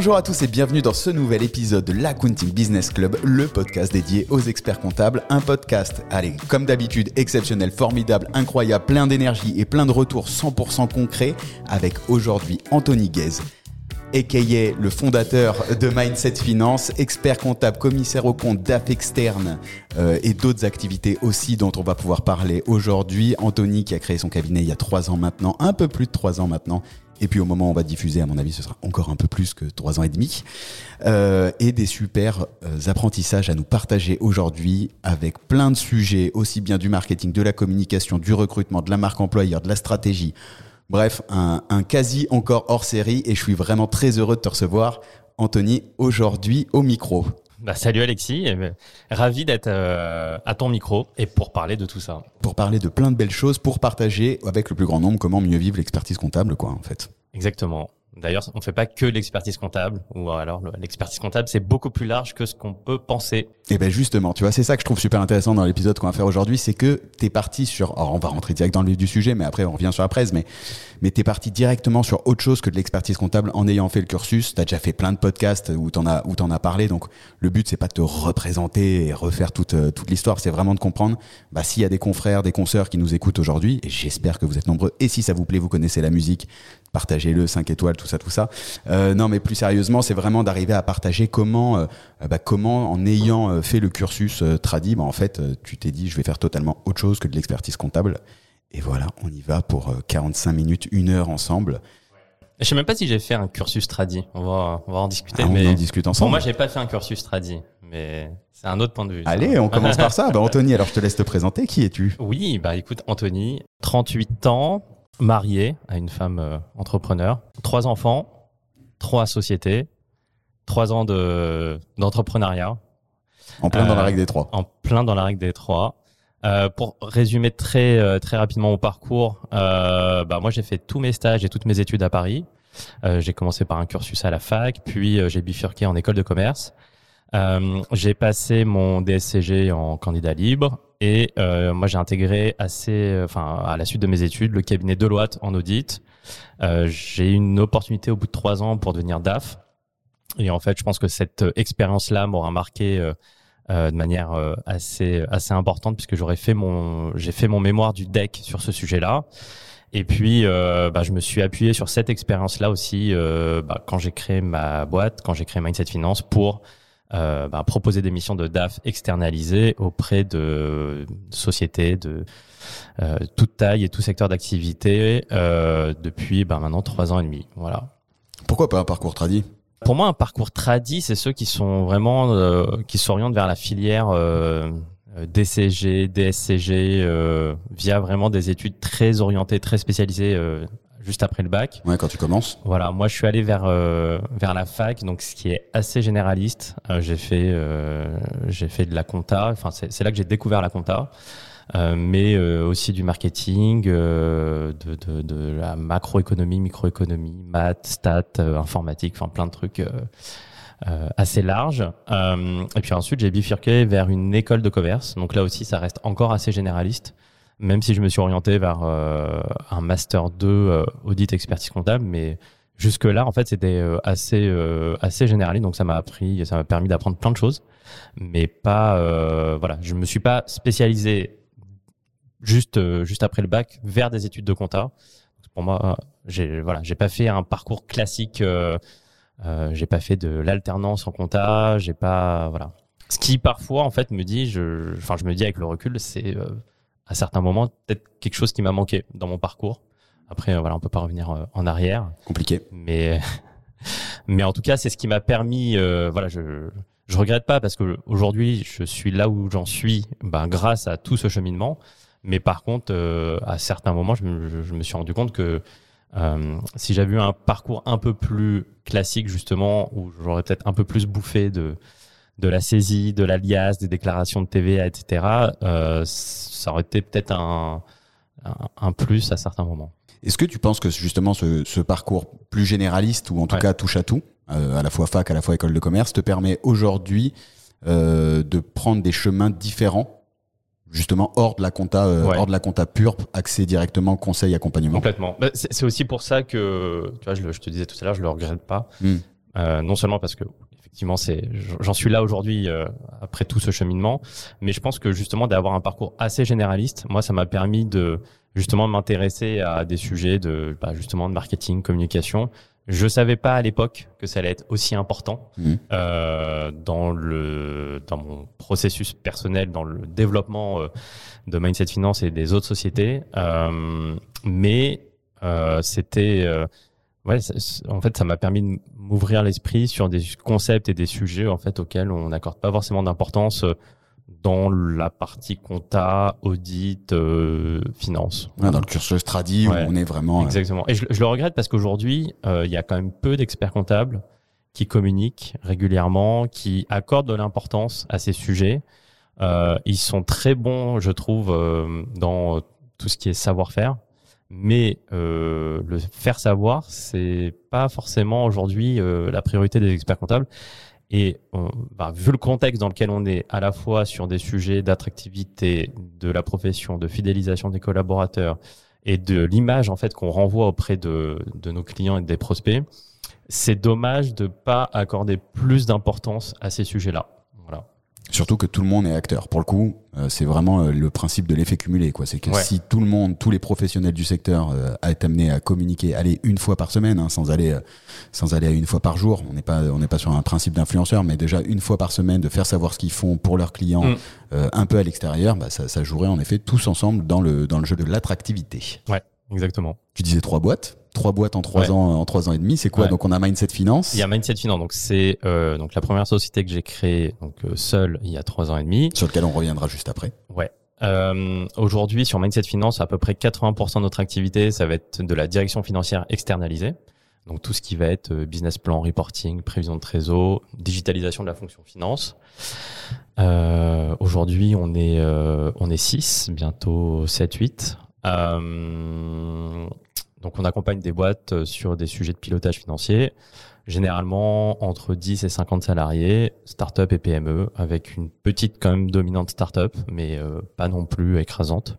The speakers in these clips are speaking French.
Bonjour à tous et bienvenue dans ce nouvel épisode de l'Accounting Business Club, le podcast dédié aux experts comptables. Un podcast, allez, comme d'habitude, exceptionnel, formidable, incroyable, plein d'énergie et plein de retours 100% concrets avec aujourd'hui Anthony Guez a.k.a. le fondateur de Mindset Finance, expert comptable, commissaire au compte, DAF externe euh, et d'autres activités aussi dont on va pouvoir parler aujourd'hui. Anthony qui a créé son cabinet il y a trois ans maintenant, un peu plus de trois ans maintenant. Et puis au moment où on va diffuser, à mon avis, ce sera encore un peu plus que trois ans et demi. Euh, et des super euh, apprentissages à nous partager aujourd'hui avec plein de sujets, aussi bien du marketing, de la communication, du recrutement, de la marque employeur, de la stratégie Bref, un, quasi encore hors série et je suis vraiment très heureux de te recevoir, Anthony, aujourd'hui au micro. Bah, salut Alexis, euh, ravi d'être euh, à ton micro et pour parler de tout ça. Pour parler de plein de belles choses, pour partager avec le plus grand nombre comment mieux vivre l'expertise comptable, quoi, en fait. Exactement. D'ailleurs, on fait pas que l'expertise comptable, ou alors l'expertise comptable, c'est beaucoup plus large que ce qu'on peut penser. Et eh ben justement, tu vois, c'est ça que je trouve super intéressant dans l'épisode qu'on va faire aujourd'hui, c'est que tu es parti sur, alors on va rentrer direct dans le vif du sujet, mais après on revient sur la presse, mais mais t'es parti directement sur autre chose que de l'expertise comptable en ayant fait le cursus. T'as déjà fait plein de podcasts où t'en as où t'en as parlé, donc le but c'est pas de te représenter et refaire toute euh, toute l'histoire, c'est vraiment de comprendre. Bah s'il y a des confrères, des consoeurs qui nous écoutent aujourd'hui, et j'espère que vous êtes nombreux, et si ça vous plaît, vous connaissez la musique, partagez-le, 5 étoiles, tout ça, tout ça. Euh, non, mais plus sérieusement, c'est vraiment d'arriver à partager comment, euh, bah, comment en ayant euh, fait le cursus euh, tradi, bah, en fait, tu t'es dit, je vais faire totalement autre chose que de l'expertise comptable. Et voilà, on y va pour 45 minutes, une heure ensemble. Je sais même pas si j'ai fait un cursus tradi. On va, on va en discuter. Ah, mais on en discute ensemble. Pour moi, j'ai pas fait un cursus tradi, mais c'est un autre point de vue. Allez, on commence par ça. Bah, Anthony, alors je te laisse te présenter. Qui es-tu? Oui, bah écoute, Anthony, 38 ans, marié à une femme euh, entrepreneur, trois enfants, trois sociétés, trois ans de d'entrepreneuriat. En plein dans la euh, règle des trois. En plein dans la règle des trois. Euh, pour résumer très euh, très rapidement mon parcours, euh, bah moi j'ai fait tous mes stages et toutes mes études à Paris. j'ai commencé par un cursus à la fac, puis j'ai bifurqué en école de commerce. j'ai passé mon DSCG en candidat libre et euh, moi, j'ai intégré assez, euh, enfin, à la suite de mes études, le cabinet Deloitte en audit. Euh, j'ai eu une opportunité au bout de trois ans pour devenir DAF. Et en fait, je pense que cette expérience-là m'aura marqué euh, euh de manière assez assez importante puisque j'aurais fait mon j'ai fait mon mémoire du DEC sur ce sujet-là. Et puis, euh, bah, je me suis appuyé sur cette expérience-là aussi euh, bah, quand j'ai créé ma boîte, quand j'ai créé Mindset Finance pour euh, bah, proposer des missions de DAF externalisées auprès de sociétés de euh, toute taille et tout secteur d'activité euh, depuis bah, maintenant trois ans et demi. Voilà. Pourquoi pas un parcours tradit? Pour moi, un parcours tradit, c'est ceux qui sont vraiment euh, qui s'orientent vers la filière euh, DCG, DSCG, via vraiment des études très orientées, très spécialisées juste après le bac. Ouais, quand tu commences. Voilà, moi je suis allé vers euh, vers la fac, donc ce qui est assez généraliste. Euh, j'ai fait euh, j'ai fait de la compta. Enfin, c'est là que j'ai découvert la compta. mais aussi du marketing, de, de, de, la macroéconomie, microéconomie, maths, stats, informatique, enfin plein de trucs assez larges. et puis ensuite, j'ai bifurqué vers une école de commerce. Donc là aussi, ça reste encore assez généraliste même si je me suis orienté vers euh, un master 2 euh, audit expertise comptable, mais jusque là en fait c'était euh, assez euh, assez généraliste, donc ça m'a appris, ça m'a permis d'apprendre plein de choses, mais pas voilà, je me suis pas spécialisé juste juste après le bac vers des études de compta. Pour moi, j'ai voilà, j'ai pas fait un parcours classique. Euh, j'ai pas fait de l'alternance en compta, j'ai pas voilà. Ce qui parfois en fait me dit, je, enfin je me dis avec le recul, c'est à certains moments peut-être quelque chose qui m'a manqué dans mon parcours. Après, euh, voilà, on peut pas revenir euh, en arrière. Compliqué. Mais, mais en tout cas, c'est ce qui m'a permis. Euh, voilà, je je regrette pas parce que aujourd'hui, je suis là où j'en suis, ben, grâce à tout ce cheminement. Mais par contre, à certains moments, je me, je me, suis rendu compte que si j'avais eu un parcours un peu plus classique, justement, où j'aurais peut-être un peu plus bouffé de de la saisie, de l'alias, des déclarations de TVA, etc., euh, ça aurait été peut-être un, un, plus à certains moments. Est-ce que tu penses que justement ce, ce parcours plus généraliste, ou en tout cas touche à tout, euh, à la fois fac, à la fois école de commerce, te permet aujourd'hui euh, de prendre des chemins différents justement hors de la compta hors de la compta pure accès directement conseil accompagnement? Complètement. Bah, c'est aussi pour ça que tu vois je, je te disais tout à l'heure je le regrette pas. Hmm. Non seulement parce que effectivement, c'est, j'en suis là aujourd'hui après tout ce cheminement, mais je pense que justement d'avoir un parcours assez généraliste, moi, ça m'a permis de justement m'intéresser à des sujets de bah, justement de marketing, communication. Je savais pas à l'époque que ça allait être aussi important mmh. euh, dans le dans mon processus personnel, dans le développement euh, de Mindset Finance et des autres sociétés. Euh, mais euh, c'était euh, ouais, en fait, ça m'a permis de m'ouvrir l'esprit sur des concepts et des sujets en fait auxquels on n'accorde pas forcément d'importance dans la partie compta, audit, euh, finance. dans le cursus tradi où on est vraiment. Euh, Exactement. Et je, le regrette parce qu'aujourd'hui, euh, il y a quand même peu d'experts comptables qui communiquent régulièrement, qui accordent de l'importance à ces sujets. ils sont très bons, je trouve, dans tout ce qui est savoir-faire. Mais le faire savoir, c'est pas forcément aujourd'hui la priorité des experts comptables. Et bah, vu le contexte dans lequel on est, à la fois sur des sujets d'attractivité de la profession, de fidélisation des collaborateurs et de l'image en fait qu'on renvoie auprès de, de nos clients et des prospects, c'est dommage de pas accorder plus d'importance à ces sujets-là. Surtout que tout le monde est acteur. Pour le coup, euh, c'est vraiment euh, le principe de l'effet cumulé. quoi. C'est que si tout le monde, tous les professionnels du secteur euh, est amené à communiquer, aller une fois par semaine, hein, sans aller sans aller à une fois par jour, on n'est pas on n'est pas sur un principe d'influenceur, mais déjà une fois par semaine de faire savoir ce qu'ils font pour leurs clients, mm. un peu à l'extérieur, bah, ça, ça jouerait en effet tous ensemble dans le dans le jeu de l'attractivité. Ouais, exactement. Tu disais trois boîtes trois boîtes en trois ans en trois ans et demi c'est quoi donc on a Mindset Finance. Il y a Mindset Finance donc c'est euh, donc la première société que j'ai créée donc euh, seule il y a trois ans et demi. Sur lequel on reviendra juste après. Ouais. Euh, aujourd'hui sur Mindset Finance à peu près 80% de notre activité ça va être de la direction financière externalisée. Donc tout ce qui va être business plan reporting prévision de trésor digitalisation de la fonction finance. Aujourd'hui on est on est 6 bientôt 7 8 euh, donc on accompagne des boîtes euh, sur des sujets de pilotage financier, généralement entre 10 et 50 salariés, start-up et PME, avec une petite quand même dominante start-up, mais euh, pas non plus écrasante.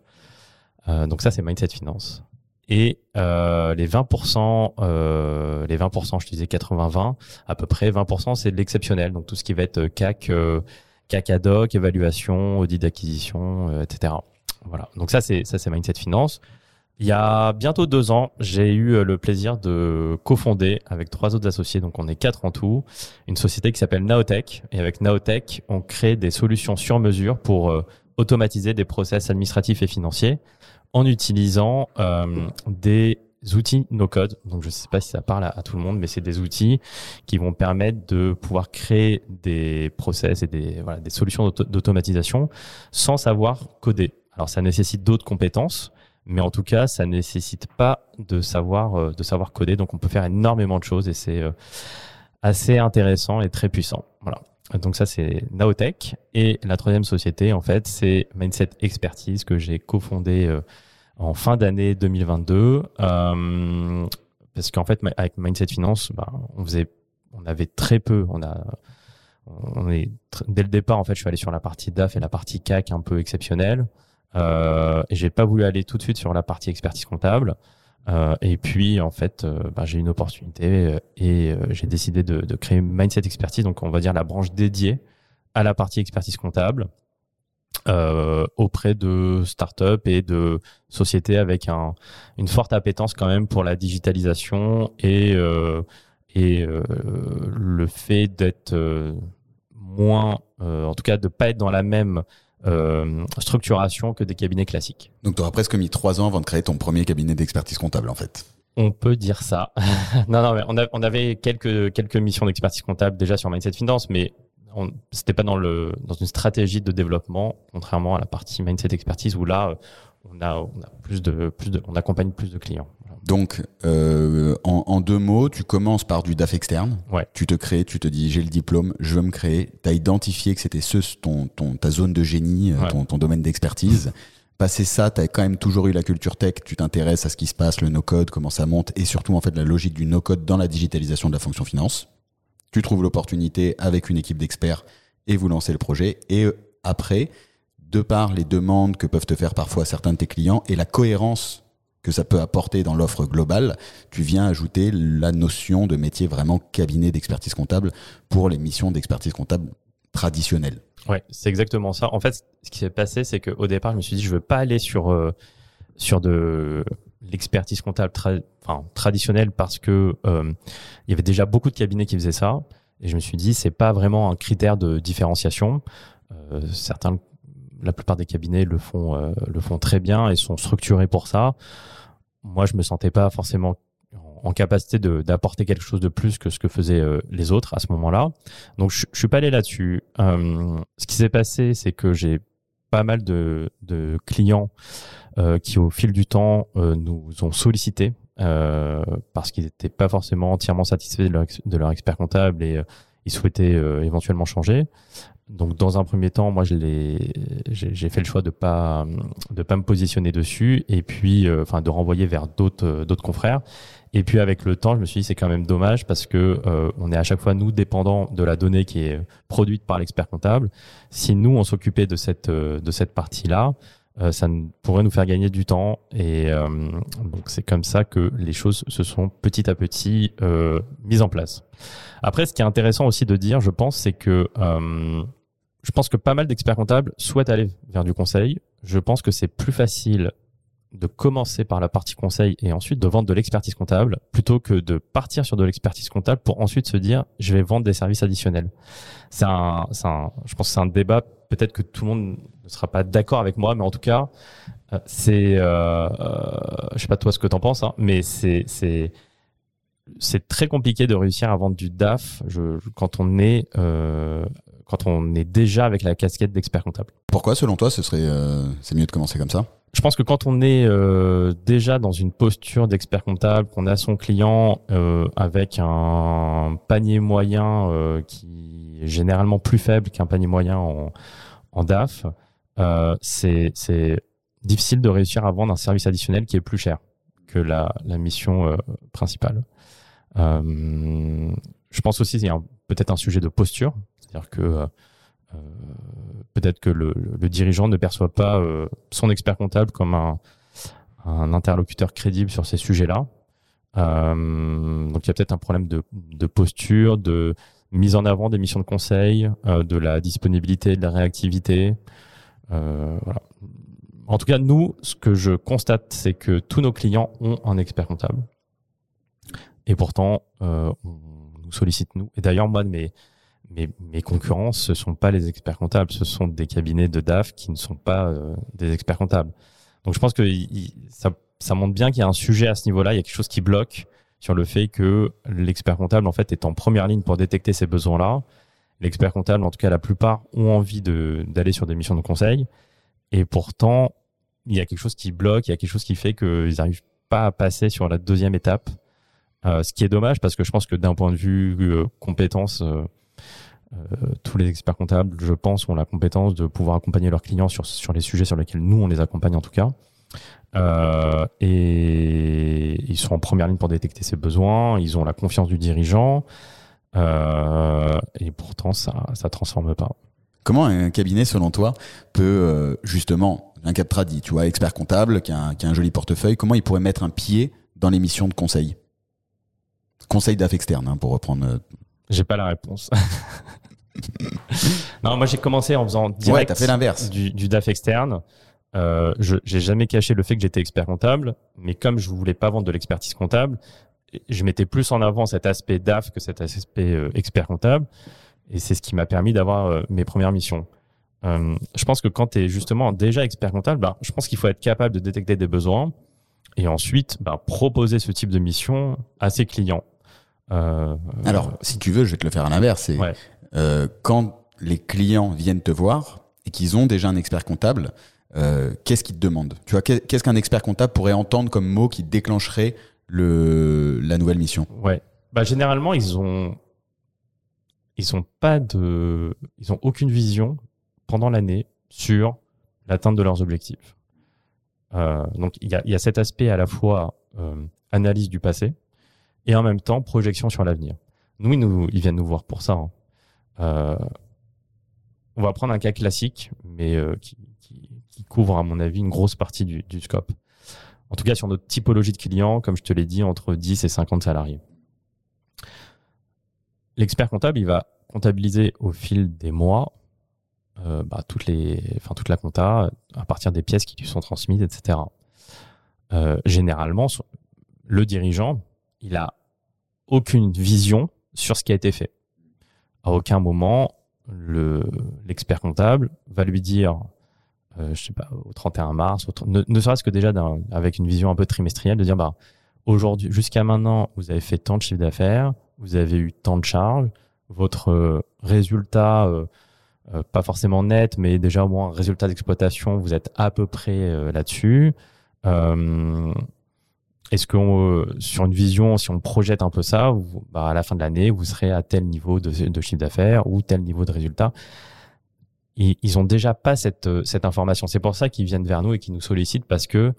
Euh, donc ça c'est Mindset Finance. Et euh, les 20%, euh, les 20%, je disais 80-20, à peu près 20%, c'est de l'exceptionnel. Donc tout ce qui va être CAC, CAC ad hoc, évaluation, audit d'acquisition, etc. Voilà. Donc ça c'est ça c'est Mindset Finance. Il y a bientôt deux ans, j'ai eu euh, le plaisir de cofonder avec trois autres associés, donc on est quatre en tout, une société qui s'appelle Naotech. Et avec Naotech, on crée des solutions sur mesure pour euh, automatiser des process administratifs et financiers en utilisant euh, des outils no-code. Donc je ne sais pas si ça parle à, tout le monde, mais c'est des outils qui vont permettre de pouvoir créer des process et des solutions d'automatisation sans savoir coder. Alors ça nécessite d'autres compétences mais en tout cas, ça nécessite pas de savoir euh, de savoir coder. Donc, on peut faire énormément de choses et c'est euh, assez intéressant et très puissant. Voilà. Donc ça, c'est Naotech. Et la troisième société, en fait, c'est Mindset Expertise que j'ai cofondé euh, en fin d'année 2022. Euh, parce qu'en fait, avec Mindset Finance, bah, on faisait, on avait très peu. On a, on est dès le départ, en fait, je suis allé sur la partie DAF et la partie CAC un peu exceptionnelle. Euh, j'ai pas voulu aller tout de suite sur la partie expertise comptable. Euh, et puis en fait, euh, bah, j'ai une opportunité euh, et j'ai décidé de, créer Mindset Expertise, donc on va dire la branche dédiée à la partie expertise comptable euh, auprès de startups et de sociétés avec un, une forte appétence quand même pour la digitalisation et, euh, et le fait d'être moins, en tout cas de pas être dans la même euh, structuration que des cabinets classiques. Donc tu auras presque mis trois ans avant de créer ton premier cabinet d'expertise comptable en fait. On peut dire ça. non, non, mais on, on, avait quelques, quelques missions d'expertise comptable déjà sur Mindset Finance, mais c'était pas dans, le, dans une stratégie de développement, contrairement à la partie Mindset Expertise où là, on, a, on, a plus de, plus de, on accompagne plus de clients. Donc, euh, en, en, deux mots, tu commences par du DAF externe. Ouais. Tu te crées, tu te dis j'ai le diplôme, je veux me créer. Tu as identifié que c'était ce, ton, ton, ta zone de génie, euh, ton, ton, domaine d'expertise. Passé ça, tu as quand même toujours eu la culture tech, tu t'intéresses à ce qui se passe, le no-code, comment ça monte, et surtout en fait la logique du no-code dans la digitalisation de la fonction finance. Tu trouves l'opportunité avec une équipe d'experts et vous lancez le projet. Et euh, après, de par les demandes que peuvent te faire parfois certains de tes clients et la cohérence que ça peut apporter dans l'offre globale, tu viens ajouter la notion de métier vraiment cabinet d'expertise comptable pour les missions d'expertise comptable traditionnelles. Ouais, c'est exactement ça. En fait, ce qui s'est passé, c'est qu'au départ, je me suis dit, je veux pas aller sur euh, sur de l'expertise comptable enfin, traditionnelle parce que euh, il y avait déjà beaucoup de cabinets qui faisaient ça. Et je me suis dit, c'est pas vraiment un critère de différenciation. Euh, certains, la plupart des cabinets le font, euh, le font très bien et sont structurés pour ça. Moi, je me sentais pas forcément en capacité d'apporter quelque chose de plus que ce que faisaient euh, les autres à ce moment-là. Donc, je, je suis pas allé là-dessus. Euh, ce qui s'est passé, c'est que j'ai pas mal de, clients qui, au fil du temps, nous ont sollicité euh, parce qu'ils n'étaient pas forcément entièrement satisfaits de leur, de leur expert comptable et ils souhaitaient éventuellement changer. Donc, dans un premier temps, moi, j'ai fait le choix de pas de pas me positionner dessus et puis, enfin, de renvoyer vers d'autres d'autres confrères. Et puis avec le temps, je me suis dit c'est quand même dommage parce que euh, on est à chaque fois nous dépendants de la donnée qui est produite par l'expert comptable. Si nous on s'occupait de cette euh, de cette partie-là, euh, ça pourrait nous faire gagner du temps et donc c'est comme ça que les choses se sont petit à petit mises en place. Après, ce qui est intéressant aussi de dire, je pense, c'est que je pense que pas mal d'experts comptables souhaitent aller vers du conseil. Je pense que c'est plus facile de commencer par la partie conseil et ensuite de vendre de l'expertise comptable plutôt que de partir sur de l'expertise comptable pour ensuite se dire je vais vendre des services additionnels. C'est un, un, je pense que c'est un débat peut-être que tout le monde ne sera pas d'accord avec moi, mais en tout cas euh, c'est, euh, euh, je sais pas toi ce que t'en penses, hein, mais c'est c'est c'est très compliqué de réussir à vendre du DAF quand on est euh, quand on est déjà avec la casquette d'expert comptable. Pourquoi selon toi ce serait euh, c'est mieux de commencer comme ça? Je pense que quand on est euh, déjà dans une posture d'expert comptable, qu'on a son client euh, avec un panier moyen qui est généralement plus faible qu'un panier moyen en, en DAF, c'est difficile de réussir à vendre un service additionnel qui est plus cher que la, la mission euh, principale. Je pense aussi qu'il y a peut-être un sujet de posture, c'est-à-dire que euh, peut-être que le, dirigeant ne perçoit pas euh, son expert comptable comme un, interlocuteur crédible sur ces sujets-là. Euh, donc il y a peut-être un problème de, posture, de mise en avant des missions de conseil, euh, de la disponibilité, de la réactivité. Euh. En tout cas, nous, ce que je constate, c'est que tous nos clients ont un expert comptable. Et pourtant, nous sollicite, nous. Et d'ailleurs, moi, mes, mes, mes concurrents, ce sont pas les experts comptables, ce sont des cabinets de DAF qui ne sont pas euh, des experts comptables. Donc je pense que ça, ça montre bien qu'il y a un sujet à ce niveau-là, il y a quelque chose qui bloque sur le fait que l'expert comptable en fait est en première ligne pour détecter ces besoins-là. L'expert comptable, en tout cas la plupart, ont envie d'aller sur des missions de conseil, et pourtant il y a quelque chose qui bloque, il y a quelque chose qui fait qu'ils n'arrivent pas à passer sur la deuxième étape. Euh, ce qui est dommage parce que je pense que d'un point de vue euh, compétence, euh, tous les experts comptables, je pense, ont la compétence de pouvoir accompagner leurs clients sur, sur les sujets sur lesquels nous, on les accompagne en tout cas. Et ils sont en première ligne pour détecter ces besoins, ils ont la confiance du dirigeant, et pourtant, ça ne transforme pas. Comment un cabinet, selon toi, peut justement, un cap tradi, tu vois, expert comptable, qui a, qui a un joli portefeuille, comment il pourrait mettre un pied dans les missions de conseil? Conseil DAF externe, hein, pour reprendre euh, j'ai pas la réponse. non, moi j'ai commencé en faisant direct ouais, fait l'inverse. Du, du, DAF externe. Euh, je j'ai jamais caché le fait que j'étais expert comptable, mais comme je voulais pas vendre de l'expertise comptable, je mettais plus en avant cet aspect DAF que cet aspect euh, expert comptable, et c'est ce qui m'a permis d'avoir euh, mes premières missions. Je pense que quand tu es justement déjà expert comptable, bah, je pense qu'il faut être capable de détecter des besoins et ensuite bah, proposer ce type de mission à ses clients. Euh, Alors, si tu veux, je vais te le faire à l'inverse. C'est euh, quand les clients viennent te voir et qu'ils ont déjà un expert comptable, euh, qu'est-ce qu'ils te demandent? Tu vois, qu'est-ce qu'un expert comptable pourrait entendre comme mot qui déclencherait le, la nouvelle mission? Ouais. Bah, généralement, ils ont, ils ont pas de, ils ont aucune vision pendant l'année sur l'atteinte de leurs objectifs. Euh, donc, il y a, y a, cet aspect à la fois euh, analyse du passé, et en même temps projection sur l'avenir. Nous, ils, nous, ils viennent nous voir pour ça. Hein. Euh, on va prendre un cas classique, mais euh, qui, qui, qui, couvre, à mon avis, une grosse partie du, du scope. En tout cas, sur notre typologie de clients, comme je te l'ai dit, entre 10 et 50 salariés. L'expert comptable, il va comptabiliser au fil des mois euh, bah, toutes les, enfin, toute la compta à partir des pièces qui lui sont transmises, etc. Euh, généralement, le dirigeant, il a aucune vision sur ce qui a été fait. À aucun moment, l'expert comptable va lui dire, euh, je sais pas, au 31 mars, ne, serait-ce que déjà avec une vision un peu trimestrielle, de dire, bah, aujourd'hui, jusqu'à maintenant, vous avez fait tant de chiffre d'affaires, vous avez eu tant de charges, votre euh, résultat, euh, pas forcément net, mais déjà au moins résultat d'exploitation, vous êtes à peu près là-dessus. Est-ce que euh, sur une vision, si on projette un peu ça, bah, à la fin de l'année, vous serez à tel niveau de, chiffre d'affaires ou tel niveau de résultat? Ils, ont déjà pas cette, euh, cette information. C'est pour ça qu'ils viennent vers nous et qu'ils nous sollicitent parce que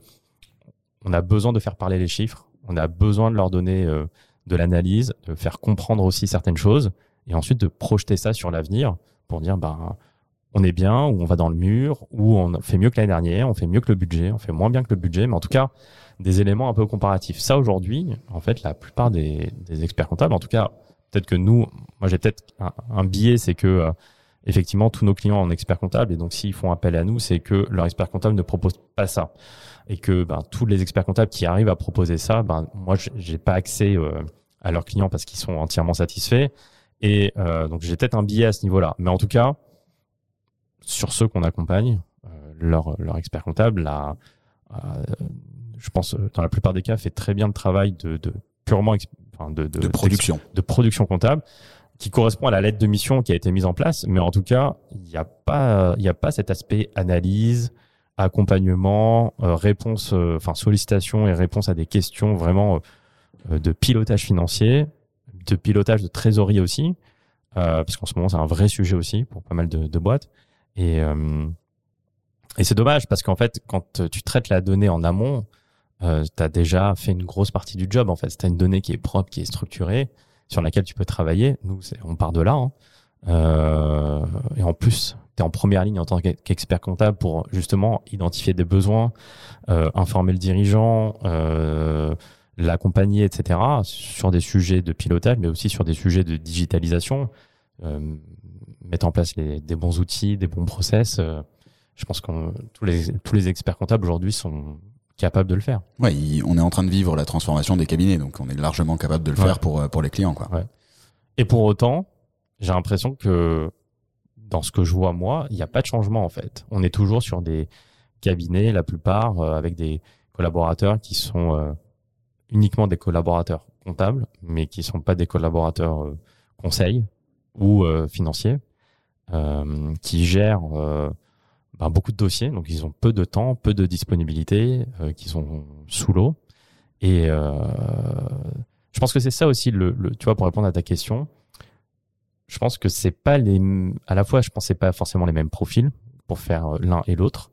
on a besoin de faire parler les chiffres, on a besoin de leur donner euh, de l'analyse, de faire comprendre aussi certaines choses et ensuite de projeter ça sur l'avenir pour dire ben on est bien ou on va dans le mur ou on fait mieux que l'année dernière, on fait mieux que le budget, on fait moins bien que le budget, mais en tout cas des éléments un peu comparatifs. Ça, aujourd'hui, en fait, la plupart des, experts comptables, en tout cas, peut-être que nous, moi j'ai peut-être un, biais, c'est que euh, effectivement tous nos clients en expert comptable et donc s'ils font appel à nous, c'est que leur expert comptable ne propose pas ça et que ben, tous les experts comptables qui arrivent à proposer ça, ben moi j'ai pas accès euh, à leurs clients parce qu'ils sont entièrement satisfaits et euh, donc j'ai peut-être un biais à ce niveau-là. Mais en tout cas, sur ceux qu'on accompagne, leur, leur expert comptable, là, je pense, euh, dans la plupart des cas, fait très bien le travail de, de purement enfin de, de, de, production. de production comptable qui correspond à la lettre de mission qui a été mise en place. Mais en tout cas, il n'y a pas, il a pas cet aspect analyse, accompagnement, euh, réponse, euh, enfin sollicitation et réponse à des questions vraiment de pilotage financier, de pilotage de trésorerie aussi, parce qu'en ce moment c'est un vrai sujet aussi pour pas mal de, de boîtes. Et et c'est dommage parce qu'en fait, quand tu traites la donnée en amont, euh, tu as déjà fait une grosse partie du job en fait. Tu une donnée qui est propre, qui est structurée, sur laquelle tu peux travailler. Nous, on part de là. Hein. Euh, et en plus, tu es en première ligne en tant qu'expert comptable pour justement identifier des besoins, euh, informer le dirigeant, euh, l'accompagner, etc. sur des sujets de pilotage, mais aussi sur des sujets de digitalisation. Euh, mettre en place les, des bons outils, des bons process. Euh, je pense que tous les, tous les experts comptables aujourd'hui sont capable de le faire. Ouais, on est en train de vivre la transformation des cabinets, donc on est largement capable de le faire pour, euh, pour les clients. Quoi. Ouais. Et pour autant, j'ai l'impression que dans ce que je vois moi, il n'y a pas de changement en fait. On est toujours sur des cabinets, la plupart, euh, avec des collaborateurs qui sont euh, uniquement des collaborateurs comptables, mais qui ne sont pas des collaborateurs conseils ou financiers, qui gèrent ben, beaucoup de dossiers, donc ils ont peu de temps, peu de disponibilité, euh, qui sont sous l'eau. Et euh, je pense que c'est ça aussi, le, le, tu vois, pour répondre à ta question. Je pense que c'est pas les, à la fois, je pense c'est pas forcément les mêmes profils pour faire euh, l'un et l'autre.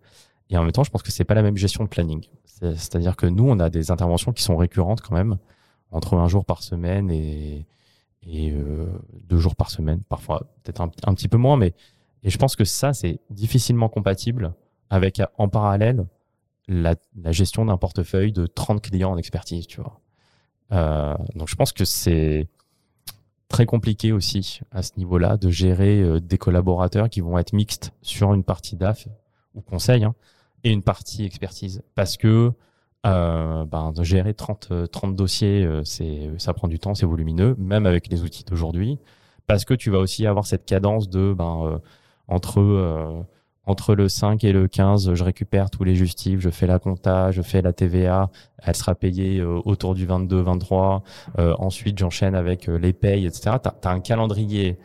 Et en même temps, je pense que c'est pas la même gestion de planning. C'est-à-dire que nous, on a des interventions qui sont récurrentes quand même, entre un jour par semaine et, et euh, deux jours par semaine, parfois peut-être un, petit peu moins, mais et je pense que ça, c'est difficilement compatible avec, en parallèle, la, gestion d'un portefeuille de 30 clients en expertise, tu vois. Euh, donc je pense que c'est très compliqué aussi à ce niveau-là de gérer euh, des collaborateurs qui vont être mixtes sur une partie DAF ou conseil hein, et une partie expertise parce que euh, ben, de gérer 30, 30 dossiers, ça prend du temps, c'est volumineux, même avec les outils d'aujourd'hui, parce que tu vas aussi avoir cette cadence de ben, entre euh, entre le 5 et le 15, je récupère tous les justifs, je fais la compta, je fais la TVA, elle sera payée euh, autour du 22, 23. Euh, ensuite, j'enchaîne avec les payes, etc. Tu as, un calendrier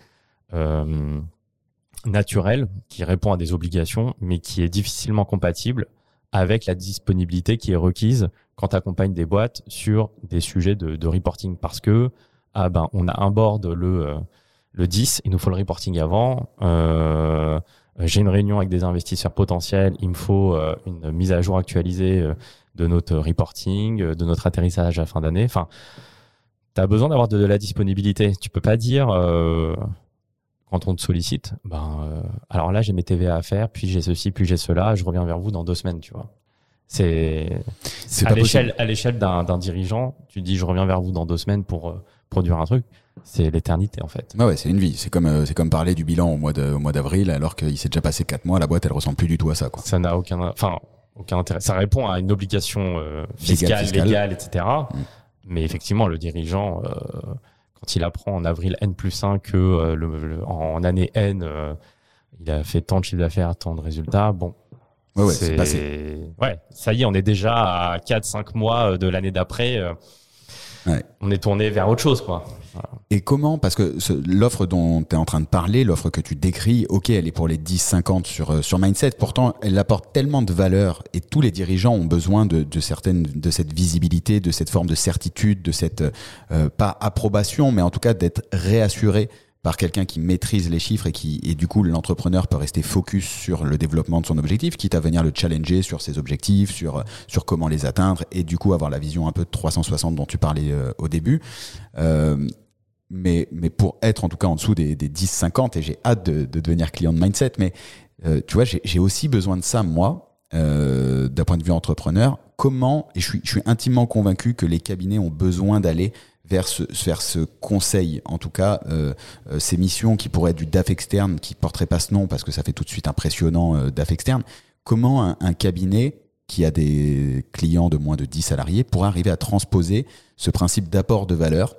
naturel qui répond à des obligations, mais qui est difficilement compatible avec la disponibilité qui est requise quand tu accompagnes des boîtes sur des sujets de, de, reporting. Parce que ah ben, on a un board le le 10, il nous faut le reporting avant. Euh, j'ai une réunion avec des investisseurs potentiels, il me faut euh, une mise à jour actualisée euh, de notre reporting, de notre atterrissage à fin d'année. Enfin, tu as besoin d'avoir de, la disponibilité. Tu peux pas dire quand on te sollicite, ben alors là j'ai mes TVA à faire, puis j'ai ceci, puis j'ai cela, je reviens vers vous dans deux semaines, tu vois. C'est à l'échelle possible. à l'échelle d'un d'un dirigeant. Tu dis je reviens vers vous dans deux semaines pour euh, produire un truc. C'est l'éternité en fait. Ouais, ouais, c'est une vie. C'est comme, euh, c'est comme parler du bilan au mois de- au mois d'avril, alors qu'il s'est déjà passé quatre mois. La boîte, elle ressemble plus du tout à ça, quoi. Ça n'a aucun, enfin, aucun intérêt. Ça répond à une obligation euh, fiscale, fiscale. légale, etc. Mm. Mais effectivement, le dirigeant, euh, quand il apprend en avril N plus 1 que le, le- en année N, il a fait tant de chiffre d'affaires, tant de résultats, bon. Ouais, ouais, c'est. Ouais, ça y est, on est déjà à 4-5 mois de l'année d'après. Ouais. On est tourné vers autre chose, quoi. Et comment Parce que l'offre dont tu es en train de parler, l'offre que tu décris, ok, elle est pour les 10-50 sur, euh, sur Mindset. Pourtant, elle apporte tellement de valeur et tous les dirigeants ont besoin de, de, certaines, de cette visibilité, de cette forme de certitude, de cette, euh, pas approbation, mais en tout cas d'être réassuré par quelqu'un qui maîtrise les chiffres et qui et du coup l'entrepreneur peut rester focus sur le développement de son objectif, quitte à venir le challenger sur ses objectifs, sur sur comment les atteindre et du coup avoir la vision un peu de 360 dont tu parlais euh, au début. Euh, mais, mais pour être en tout cas en dessous des, des 10-50, et j'ai hâte de, de devenir client de Mindset, mais euh, tu vois, j'ai aussi besoin de ça, moi, euh, d'un point de vue entrepreneur. Comment, et je suis, je suis intimement convaincu que les cabinets ont besoin d'aller vers ce, vers ce conseil, en tout cas, euh, euh, ces missions qui pourraient être du DAF externe, qui porteraient pas ce nom parce que ça fait tout de suite impressionnant euh, DAF externe. Comment un, un cabinet qui a des clients de moins de 10 salariés pourrait arriver à transposer ce principe d'apport de valeur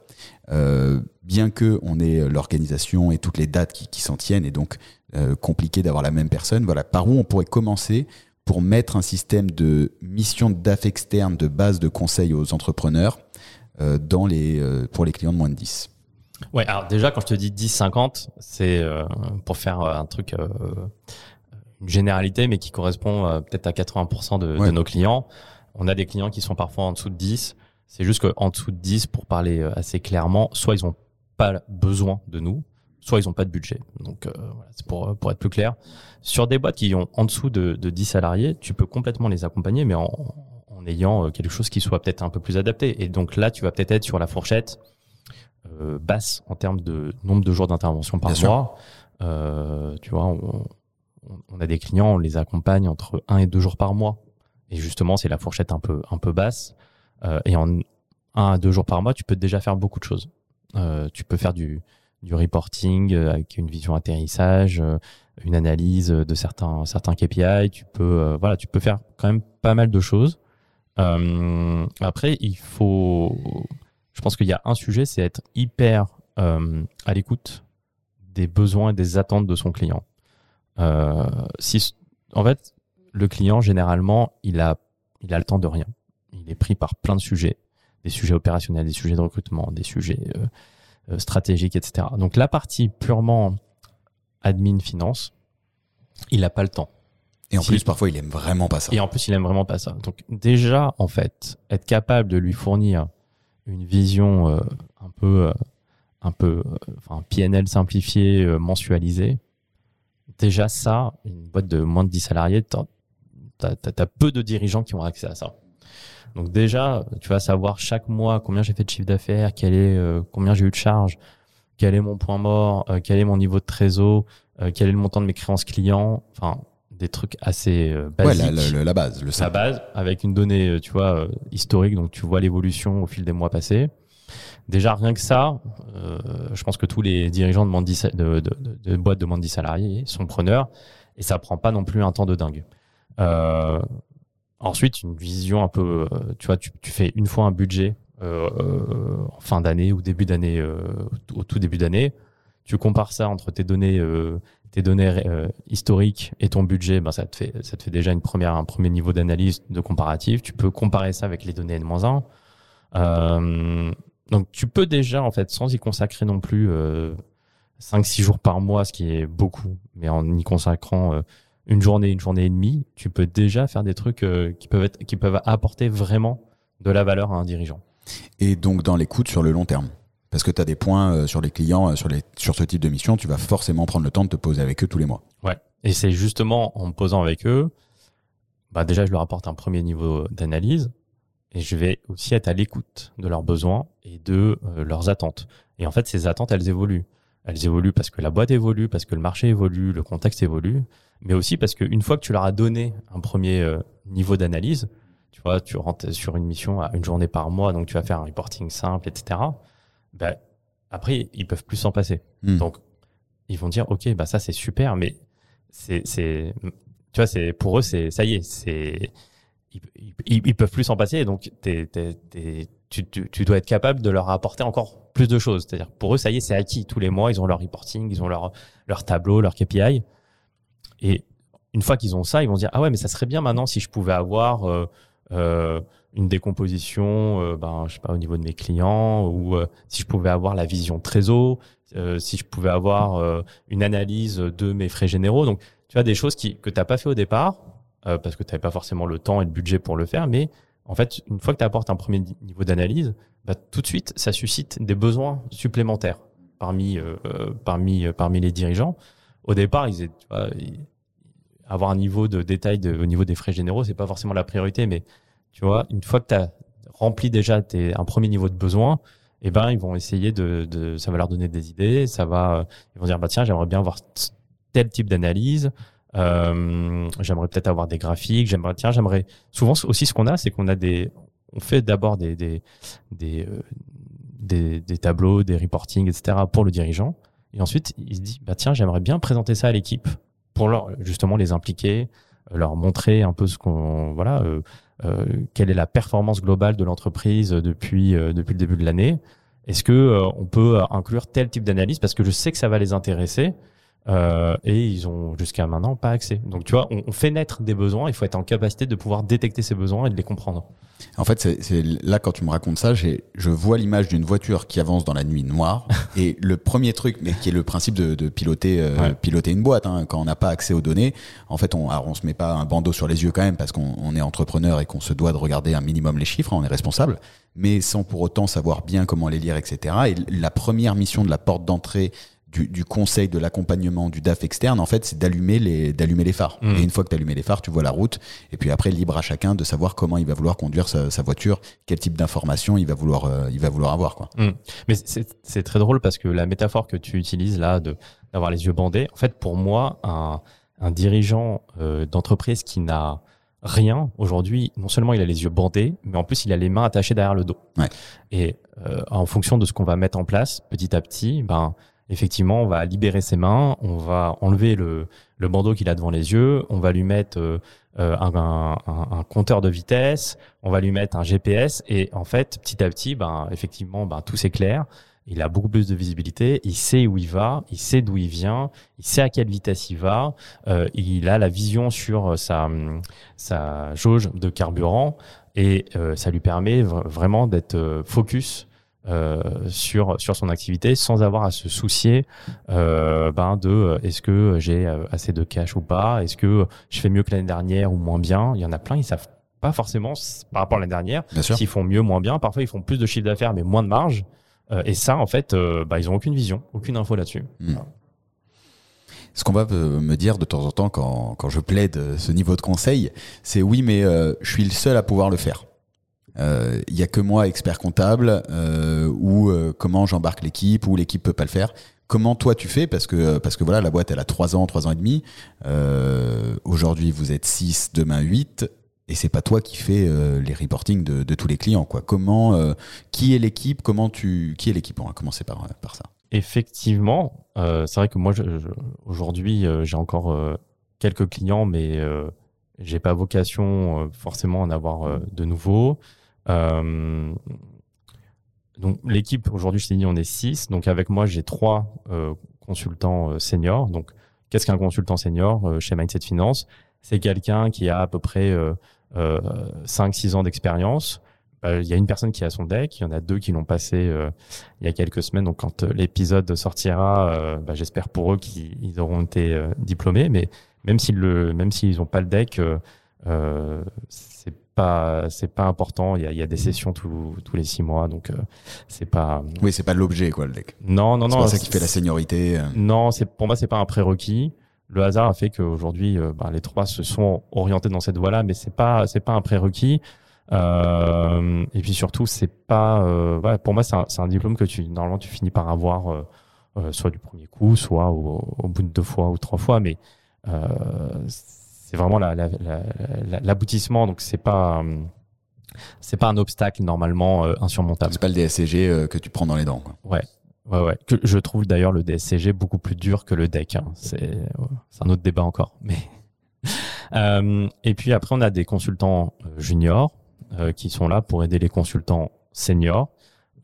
euh, bien que on ait l'organisation et toutes les dates qui, qui s'en tiennent et donc euh, compliqué d'avoir la même personne, voilà, par où on pourrait commencer pour mettre un système de mission de DAF externe de base de conseil aux entrepreneurs dans les, euh, pour les clients de moins de 10 Ouais, alors déjà, quand je te dis 10-50, c'est euh, pour faire euh, un truc, euh, une généralité, mais qui correspond euh, peut-être à 80% de, Ouais. de nos clients. On a des clients qui sont parfois en dessous de 10. C'est juste qu'en dessous de 10, pour parler euh, assez clairement, soit ils ont pas besoin de nous, soit ils ont pas de budget. Donc euh, voilà, c'est pour, euh, pour être plus clair. Sur des boîtes qui ont en dessous de, de 10 salariés, tu peux complètement les accompagner, mais en, en ayant euh, quelque chose qui soit peut-être un peu plus adapté. Et donc là, tu vas peut-être être sur la fourchette euh, basse en termes de nombre de jours d'intervention par Bien mois. Euh, tu vois, on, a des clients, on les accompagne entre un et deux jours par mois. Et justement, c'est la fourchette un peu, un peu basse. Euh, et en un à deux jours par mois, tu peux déjà faire beaucoup de choses. Tu peux faire du, du reporting avec une vision atterrissage, une analyse de certains, certains KPI. Tu peux, euh, voilà, tu peux faire quand même pas mal de choses. Euh, après, il faut, je pense qu'il y a un sujet, c'est être hyper euh, à l'écoute des besoins et des attentes de son client. Euh, si, en fait, le client généralement, il a, il a le temps de rien. Il est pris par plein de sujets, des sujets opérationnels, des sujets de recrutement, des sujets euh, euh, stratégiques, etc. Donc la partie purement admin finance, il n'a pas le temps. Et en Si- plus, parfois, il aime vraiment pas ça. Et en plus, il aime vraiment pas ça. Donc déjà, en fait, être capable de lui fournir une vision euh, un peu, euh, un peu, euh, enfin PNL simplifié, euh, mensualisé. Déjà ça, une boîte de moins de 10 salariés, t'as- t'as peu de dirigeants qui ont accès à ça. Donc déjà, tu vas savoir chaque mois combien j'ai fait de chiffre d'affaires, quel est, euh, combien j'ai eu de charges, quel est mon point mort, euh, quel est mon niveau de trésor, euh, quel est le montant de mes créances clients. Enfin, des trucs assez euh, ouais, basiques la, la- la- la base, le simple. base avec une donnée, euh, tu vois, euh, historique, donc tu vois l'évolution au fil des mois passés. Déjà, rien que ça, euh, je pense que tous les dirigeants de, moins de, 10 de, de, de- de boîtes de moins de 10 salariés sont preneurs et ça prend pas non plus un temps de dingue. Euh, ensuite, une vision un peu, euh, tu vois, tu, tu fais une fois un budget en fin d'année ou début d'année, euh, au tout début d'année. Tu compares ça entre tes données, euh, tes données euh, historiques et ton budget, ben ça te fait, ça te fait déjà une première, un premier niveau d'analyse de comparatif. Tu peux comparer ça avec les données N-1. Euh, donc tu peux déjà, en fait, sans y consacrer non plus euh, 5-6 jours par mois, ce qui est beaucoup, mais en y consacrant euh, une journée, une journée et demie, tu peux déjà faire des trucs euh, qui peuvent qui peuvent apporter vraiment de la valeur à un dirigeant. Et donc, dans l'écoute sur le long terme. Parce que tu as des points euh, sur les clients, euh, sur, les, sur ce type de mission, tu vas forcément prendre le temps de te poser avec eux tous les mois. Ouais. Et c'est justement en me posant avec eux, bah déjà je leur apporte un premier niveau d'analyse et je vais aussi être à l'écoute de leurs besoins et de euh, leurs attentes. Et en fait, ces attentes, elles évoluent. Elles évoluent parce que la boîte évolue, parce que le marché évolue, le contexte évolue, mais aussi parce qu'une fois que tu leur as donné un premier niveau d'analyse, tu vois, tu rentres sur une mission à une journée par mois, donc tu vas faire un reporting simple, etc. Ben, après, ils peuvent plus s'en passer. Hmm. Donc, ils vont dire, OK, bah ça c'est super, mais c'est, c'est, tu vois, c'est pour eux, c'est ça y est, c'est ils, ils, ils peuvent plus s'en passer, et donc t'es, t'es, t'es- tu, tu, tu dois être capable de leur apporter encore plus de choses. C'est-à-dire pour eux, ça y est, c'est acquis. Tous les mois, ils ont leur reporting, ils ont leur leur tableau, leur KPI, et une fois qu'ils ont ça, ils vont dire ah ouais, mais ça serait bien maintenant si je pouvais avoir euh, euh, une décomposition, euh, ben je sais pas au niveau de mes clients, ou euh, si je pouvais avoir la vision trésor, euh, si je pouvais avoir euh, une analyse de mes frais généraux. Donc tu as des choses qui que t'as pas fait au départ euh, parce que tu n'avais pas forcément le temps et le budget pour le faire, mais en fait une fois que tu apportes un premier ni- niveau d'analyse, bah, tout de suite ça suscite des besoins supplémentaires parmi parmi parmi les dirigeants. Au départ, ils, étaient- tu avoir un niveau de détail de- au niveau des frais généraux, c'est pas forcément la priorité, mais tu vois, une fois que tu as rempli déjà tes, un premier niveau de besoin, eh ben, ils vont essayer de, de, ça va leur donner des idées, ça va, euh, ils vont dire, bah, tiens, j'aimerais bien avoir tel type d'analyse, euh, j'aimerais peut-être avoir des graphiques, j'aimerais, tiens, j'aimerais, souvent aussi ce qu'on a, c'est qu'on a des, on fait d'abord des, des, des, euh, des, des tableaux, des reportings, etc. pour le dirigeant. Et ensuite, il se dit, bah, tiens, j'aimerais bien présenter ça à l'équipe pour leur, justement les impliquer, leur montrer un peu ce qu'on, voilà, euh, euh, quelle est la performance globale de l'entreprise depuis, euh, depuis le début de l'année. Est-ce que euh, on peut euh, inclure tel type d'analyse? Parce que je sais que ça va les intéresser euh, et ils ont jusqu'à maintenant pas accès. Donc tu vois, on, on fait naître des besoins. Il faut être en capacité de pouvoir détecter ces besoins et de les comprendre. En fait, c'est là quand tu me racontes ça, je vois l'image d'une voiture qui avance dans la nuit noire. Et le premier truc, mais qui est le principe de, de piloter, euh, Ouais. piloter une boîte, hein, quand on n'a pas accès aux données, en fait, on, alors on se met pas un bandeau sur les yeux quand même parce qu'on on est entrepreneur et qu'on se doit de regarder un minimum les chiffres, hein, on est responsable, mais sans pour autant savoir bien comment les lire, etc. Et la première mission de la porte d'entrée du, du conseil, de l'accompagnement, du DAF externe, en fait, c'est d'allumer les, d'allumer les phares. Mm. Et une fois que tu allumé les phares, tu vois la route. Et puis après, libre à chacun de savoir comment il va vouloir conduire sa, sa voiture, quel type d'informations il va vouloir, euh, il va vouloir avoir, quoi. Mais c'est c'est très drôle parce que la métaphore que tu utilises là, de d'avoir les yeux bandés, en fait, pour moi, un, un dirigeant euh, d'entreprise qui n'a rien aujourd'hui, non seulement il a les yeux bandés, mais en plus il a les mains attachées derrière le dos. Ouais. Et euh, en fonction de ce qu'on va mettre en place, petit à petit, ben effectivement, on va libérer ses mains, on va enlever le, le bandeau qu'il a devant les yeux, on va lui mettre euh, euh, un, un- un- compteur de vitesse, on va lui mettre un GPS, et en fait, petit à petit, ben effectivement, ben tout s'éclaire. Il a beaucoup plus de visibilité, il sait où il va, il sait d'où il vient, il sait à quelle vitesse il va, euh, il a la vision sur sa, sa jauge de carburant et euh, ça lui permet vra- vraiment d'être euh, focus euh, sur sur son activité sans avoir à se soucier euh, ben de euh, est-ce que j'ai euh, assez de cash ou pas, est-ce que je fais mieux que l'année dernière ou moins bien? Il y en a plein, ils savent pas forcément par rapport à l'année dernière s'ils font mieux, moins bien. Parfois, ils font plus de chiffre d'affaires mais moins de marge. Euh, et ça, en fait, bah, ils ont aucune vision, aucune info là-dessus. Ce qu'on va me dire de temps en temps quand, quand je plaide ce niveau de conseil, c'est oui, mais euh, je suis le seul à pouvoir le faire. Euh, Il y a que moi, expert comptable, euh, ou euh, comment j'embarque l'équipe, ou l'équipe peut pas le faire. Comment toi tu fais? Parce que parce que voilà, la boîte elle a trois ans, trois ans et demi. Euh, Aujourd'hui vous êtes 6, demain 8 et c'est pas toi qui fais euh, les reportings de, tous les clients quoi. Comment euh, qui est l'équipe? Comment tu qui est l'équipe? On va commencer par euh, par ça. Effectivement, euh, c'est vrai que moi, aujourd'hui, euh, j'ai encore euh, quelques clients, mais euh, j'ai pas vocation euh, forcément en avoir euh, de nouveaux. Euh, donc l'équipe aujourd'hui, je t'ai dit, on est six. Donc avec moi, j'ai trois euh, consultants euh, seniors. Donc qu'est-ce qu'un consultant senior chez Mindset Finance? C'est quelqu'un qui a à peu près euh, euh, 5-6 ans d'expérience. Il y a une personne qui a son deck, il y en a deux qui l'ont passé euh, il y a quelques semaines. Donc quand l'épisode sortira, euh, bah, j'espère pour eux qu'ils ils auront été diplômés. Mais même s'ils le, même s'ils n'ont pas le deck, euh, euh, c'est pas c'est pas important. Il y a, il y a des sessions tous tous les six mois, donc euh, c'est pas. Oui, c'est pas l'objet quoi le deck. Non non C'est non. pas ça qui fait la seniorité. euh. Non, c'est pour moi c'est pas un prérequis. Le hasard a fait qu'aujourd'hui, euh, bah, les trois se sont orientés dans cette voie-là, mais c'est pas c'est pas un prérequis. Euh, et puis surtout, c'est pas euh, ouais, pour moi c'est un, c'est un diplôme que tu normalement tu finis par avoir euh, euh, soit du premier coup, soit au, au bout de deux fois ou trois fois. Mais c'est vraiment l'aboutissement. La, la, donc c'est pas c'est pas un obstacle normalement insurmontable. C'est pas le DSCG que tu prends dans les dents. Quoi. Ouais. Ouais, ouais. Que je trouve d'ailleurs le DSCG beaucoup plus dur que le DEC. Hein. C'est un autre débat encore. Mais euh, et puis après, on a des consultants juniors euh, qui sont là pour aider les consultants seniors.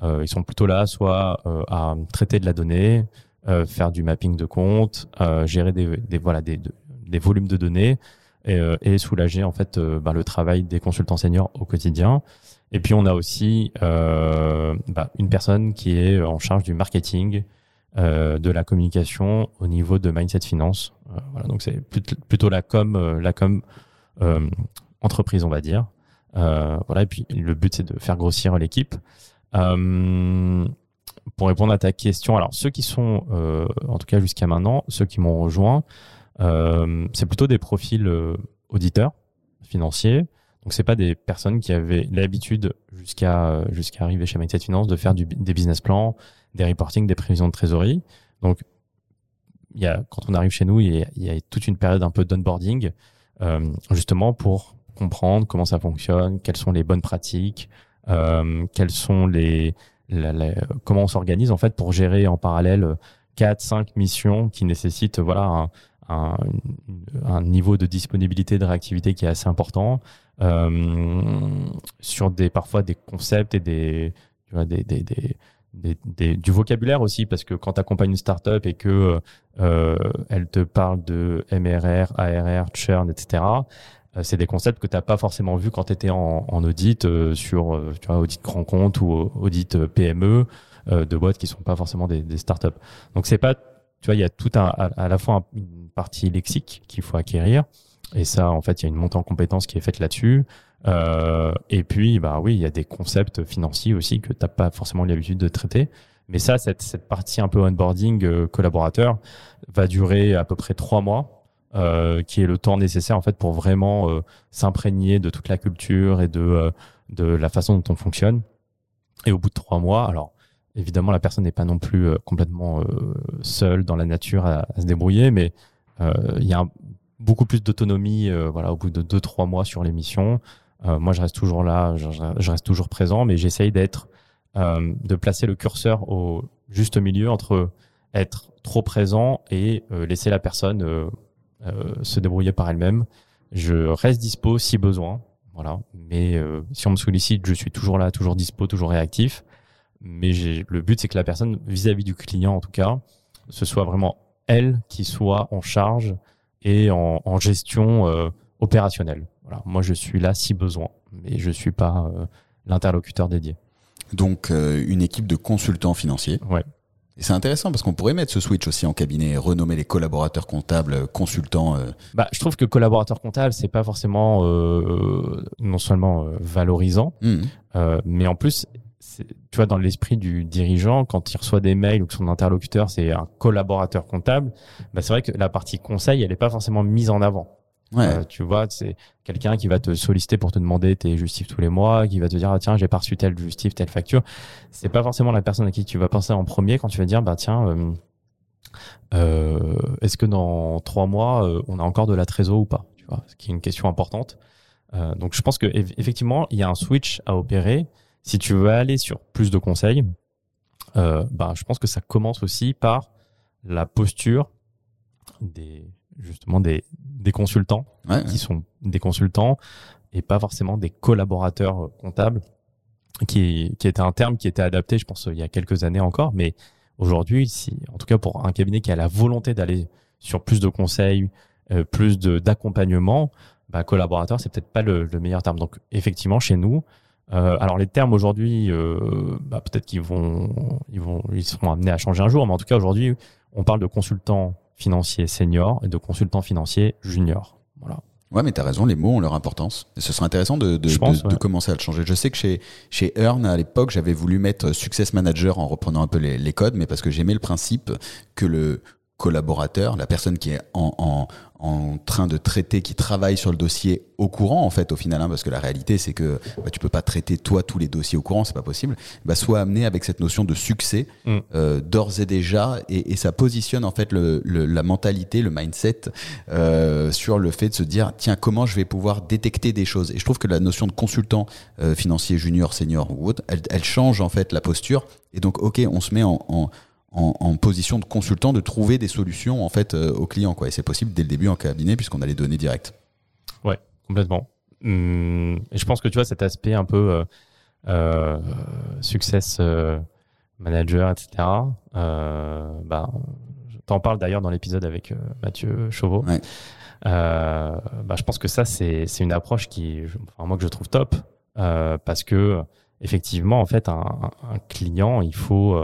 Euh, ils sont plutôt là soit euh, à traiter de la donnée, euh, faire du mapping de compte, gérer des, des voilà des, des, volumes de données et, et soulager en fait bah, le travail des consultants seniors au quotidien. Et puis on a aussi euh, bah, une personne qui est en charge du marketing, euh, de la communication au niveau de Mindset Finance. Euh, voilà, donc c'est plutôt la com, la com entreprise, on va dire. voilà, et puis le but c'est de faire grossir l'équipe. pour répondre à ta question, alors ceux qui sont, en tout cas jusqu'à maintenant, ceux qui m'ont rejoint, c'est plutôt des profils auditeurs financiers donc c'est pas des personnes qui avaient l'habitude jusqu'à jusqu'à arriver chez Mindset Finance de faire du, des business plans, des reporting, des prévisions de trésorerie. Donc il y a quand on arrive chez nous, il y a, y a toute une période un peu d'onboarding euh, justement pour comprendre comment ça fonctionne, quelles sont les bonnes pratiques, euh, quelles sont les comment on s'organise en fait pour gérer en parallèle quatre, cinq missions qui nécessitent voilà un, niveau de disponibilité de réactivité qui est assez important, euh, sur des parfois des concepts et des, du vocabulaire aussi, parce que quand tu accompagnes une startup et que euh, elle te parle de MRR, ARR, churn, etc., euh, c'est des concepts que tu n'as pas forcément vu quand tu étais en, audit sur audit grand compte ou audit PME de boîtes qui sont pas forcément des, des startups. Donc c'est pas, tu vois, il y a tout un, à, la fois une partie lexique qu'il faut acquérir, et ça, en fait, il y a une montée en compétences qui est faite là-dessus. Euh, et puis, bah oui, il y a des concepts financiers aussi que tu n'as pas forcément l'habitude de traiter. Mais ça, cette, cette partie un peu onboarding euh, collaborateur va durer à peu près trois mois, euh, qui est le temps nécessaire en fait pour vraiment euh, s'imprégner de toute la culture et de euh, de la façon dont on fonctionne. Et au bout de trois mois, alors évidemment, la personne n'est pas non plus complètement seule dans la nature à, se débrouiller, mais il y a beaucoup plus d'autonomie euh, voilà, au bout de deux, trois mois sur l'émission. Euh, moi, je reste toujours là, je, reste toujours présent, mais j'essaye d'être, euh, de placer le curseur au juste milieu entre être trop présent et laisser la personne se débrouiller par elle-même. Je reste dispo si besoin, voilà. Mais si on me sollicite, je suis toujours là, toujours dispo, toujours réactif. Mais le but, c'est que la personne, vis-à-vis -vis du client en tout cas, ce soit vraiment elle qui soit en charge et en, en gestion euh, opérationnelle. Voilà. Moi, je suis là si besoin, mais je suis pas euh, l'interlocuteur dédié. Donc, euh, une équipe de consultants financiers. Ouais. Et c'est intéressant parce qu'on pourrait mettre ce switch aussi en cabinet, renommer les collaborateurs comptables consultants. Bah, je trouve que collaborateur comptable, c'est pas forcément euh, non seulement valorisant, mmh. mais en plus tu vois, dans l'esprit du dirigeant, quand il reçoit des mails ou que son interlocuteur c'est un collaborateur comptable, bah c'est vrai que la partie conseil, elle n'est pas forcément mise en avant. Ouais. Euh, tu vois, c'est quelqu'un qui va te solliciter pour te demander tes justifs tous les mois, qui va te dire ah, tiens j'ai pas reçu tel justif, telle facture. C'est pas forcément la personne à qui tu vas penser en premier quand tu vas dire bah tiens euh, euh, est-ce que dans trois mois euh, on a encore de la trésor ou pas Tu vois, ce qui est une question importante. Euh, donc je pense que effectivement il y a un switch à opérer si tu veux aller sur plus de conseils, euh, bah, je pense que ça commence aussi par la posture des justement des, des consultants qui sont des consultants et pas forcément des collaborateurs comptables qui, qui était un terme qui était adapté je pense il y a quelques années encore. Mais aujourd'hui si en tout cas pour un cabinet qui a la volonté d'aller sur plus de conseils euh, plus de d'accompagnement bah, collaborateur c'est peut-être pas le, le meilleur terme. Donc effectivement chez nous euh, alors les termes aujourd'hui, euh, bah, peut-être qu'ils vont, ils vont, ils seront amenés à changer un jour, mais en tout cas aujourd'hui, on parle de consultant financier senior et de consultant financier junior. Voilà. Ouais, mais tu as raison, les mots ont leur importance. Et ce serait intéressant de, de, de, de, commencer à le changer. Je sais que chez, chez Earn, à l'époque, j'avais voulu mettre Success Manager en reprenant un peu les, les codes, mais parce que j'aimais le principe que le collaborateur, la personne qui est en, en, en train de traiter, qui travaille sur le dossier au courant, en fait, au final, hein, parce que la réalité, c'est que bah, tu peux pas traiter toi tous les dossiers au courant, c'est pas possible, bah, soit amené avec cette notion de succès Mm. euh, d'ores et déjà, et, et ça positionne en fait le, le- la mentalité, le mindset euh, sur le fait de se dire, tiens, comment je vais pouvoir détecter des choses? Et je trouve que la notion de consultant euh, financier junior, senior ou autre, elle, elle change en fait la posture. Et donc, ok, on se met en, en, en, en position de consultant de trouver des solutions en fait euh, aux clients, quoi. Et c'est possible dès le début en cabinet puisqu'on a les données directes. Ouais, complètement. Hum, et je pense que tu vois cet aspect un peu euh, euh, success euh, manager, etc. Euh, bah, je t'en parle d'ailleurs dans l'épisode avec Mathieu Chauveau. Ouais. Bah, je pense que ça c'est une approche qui, enfin, moi que je trouve top parce que effectivement en fait un, client il faut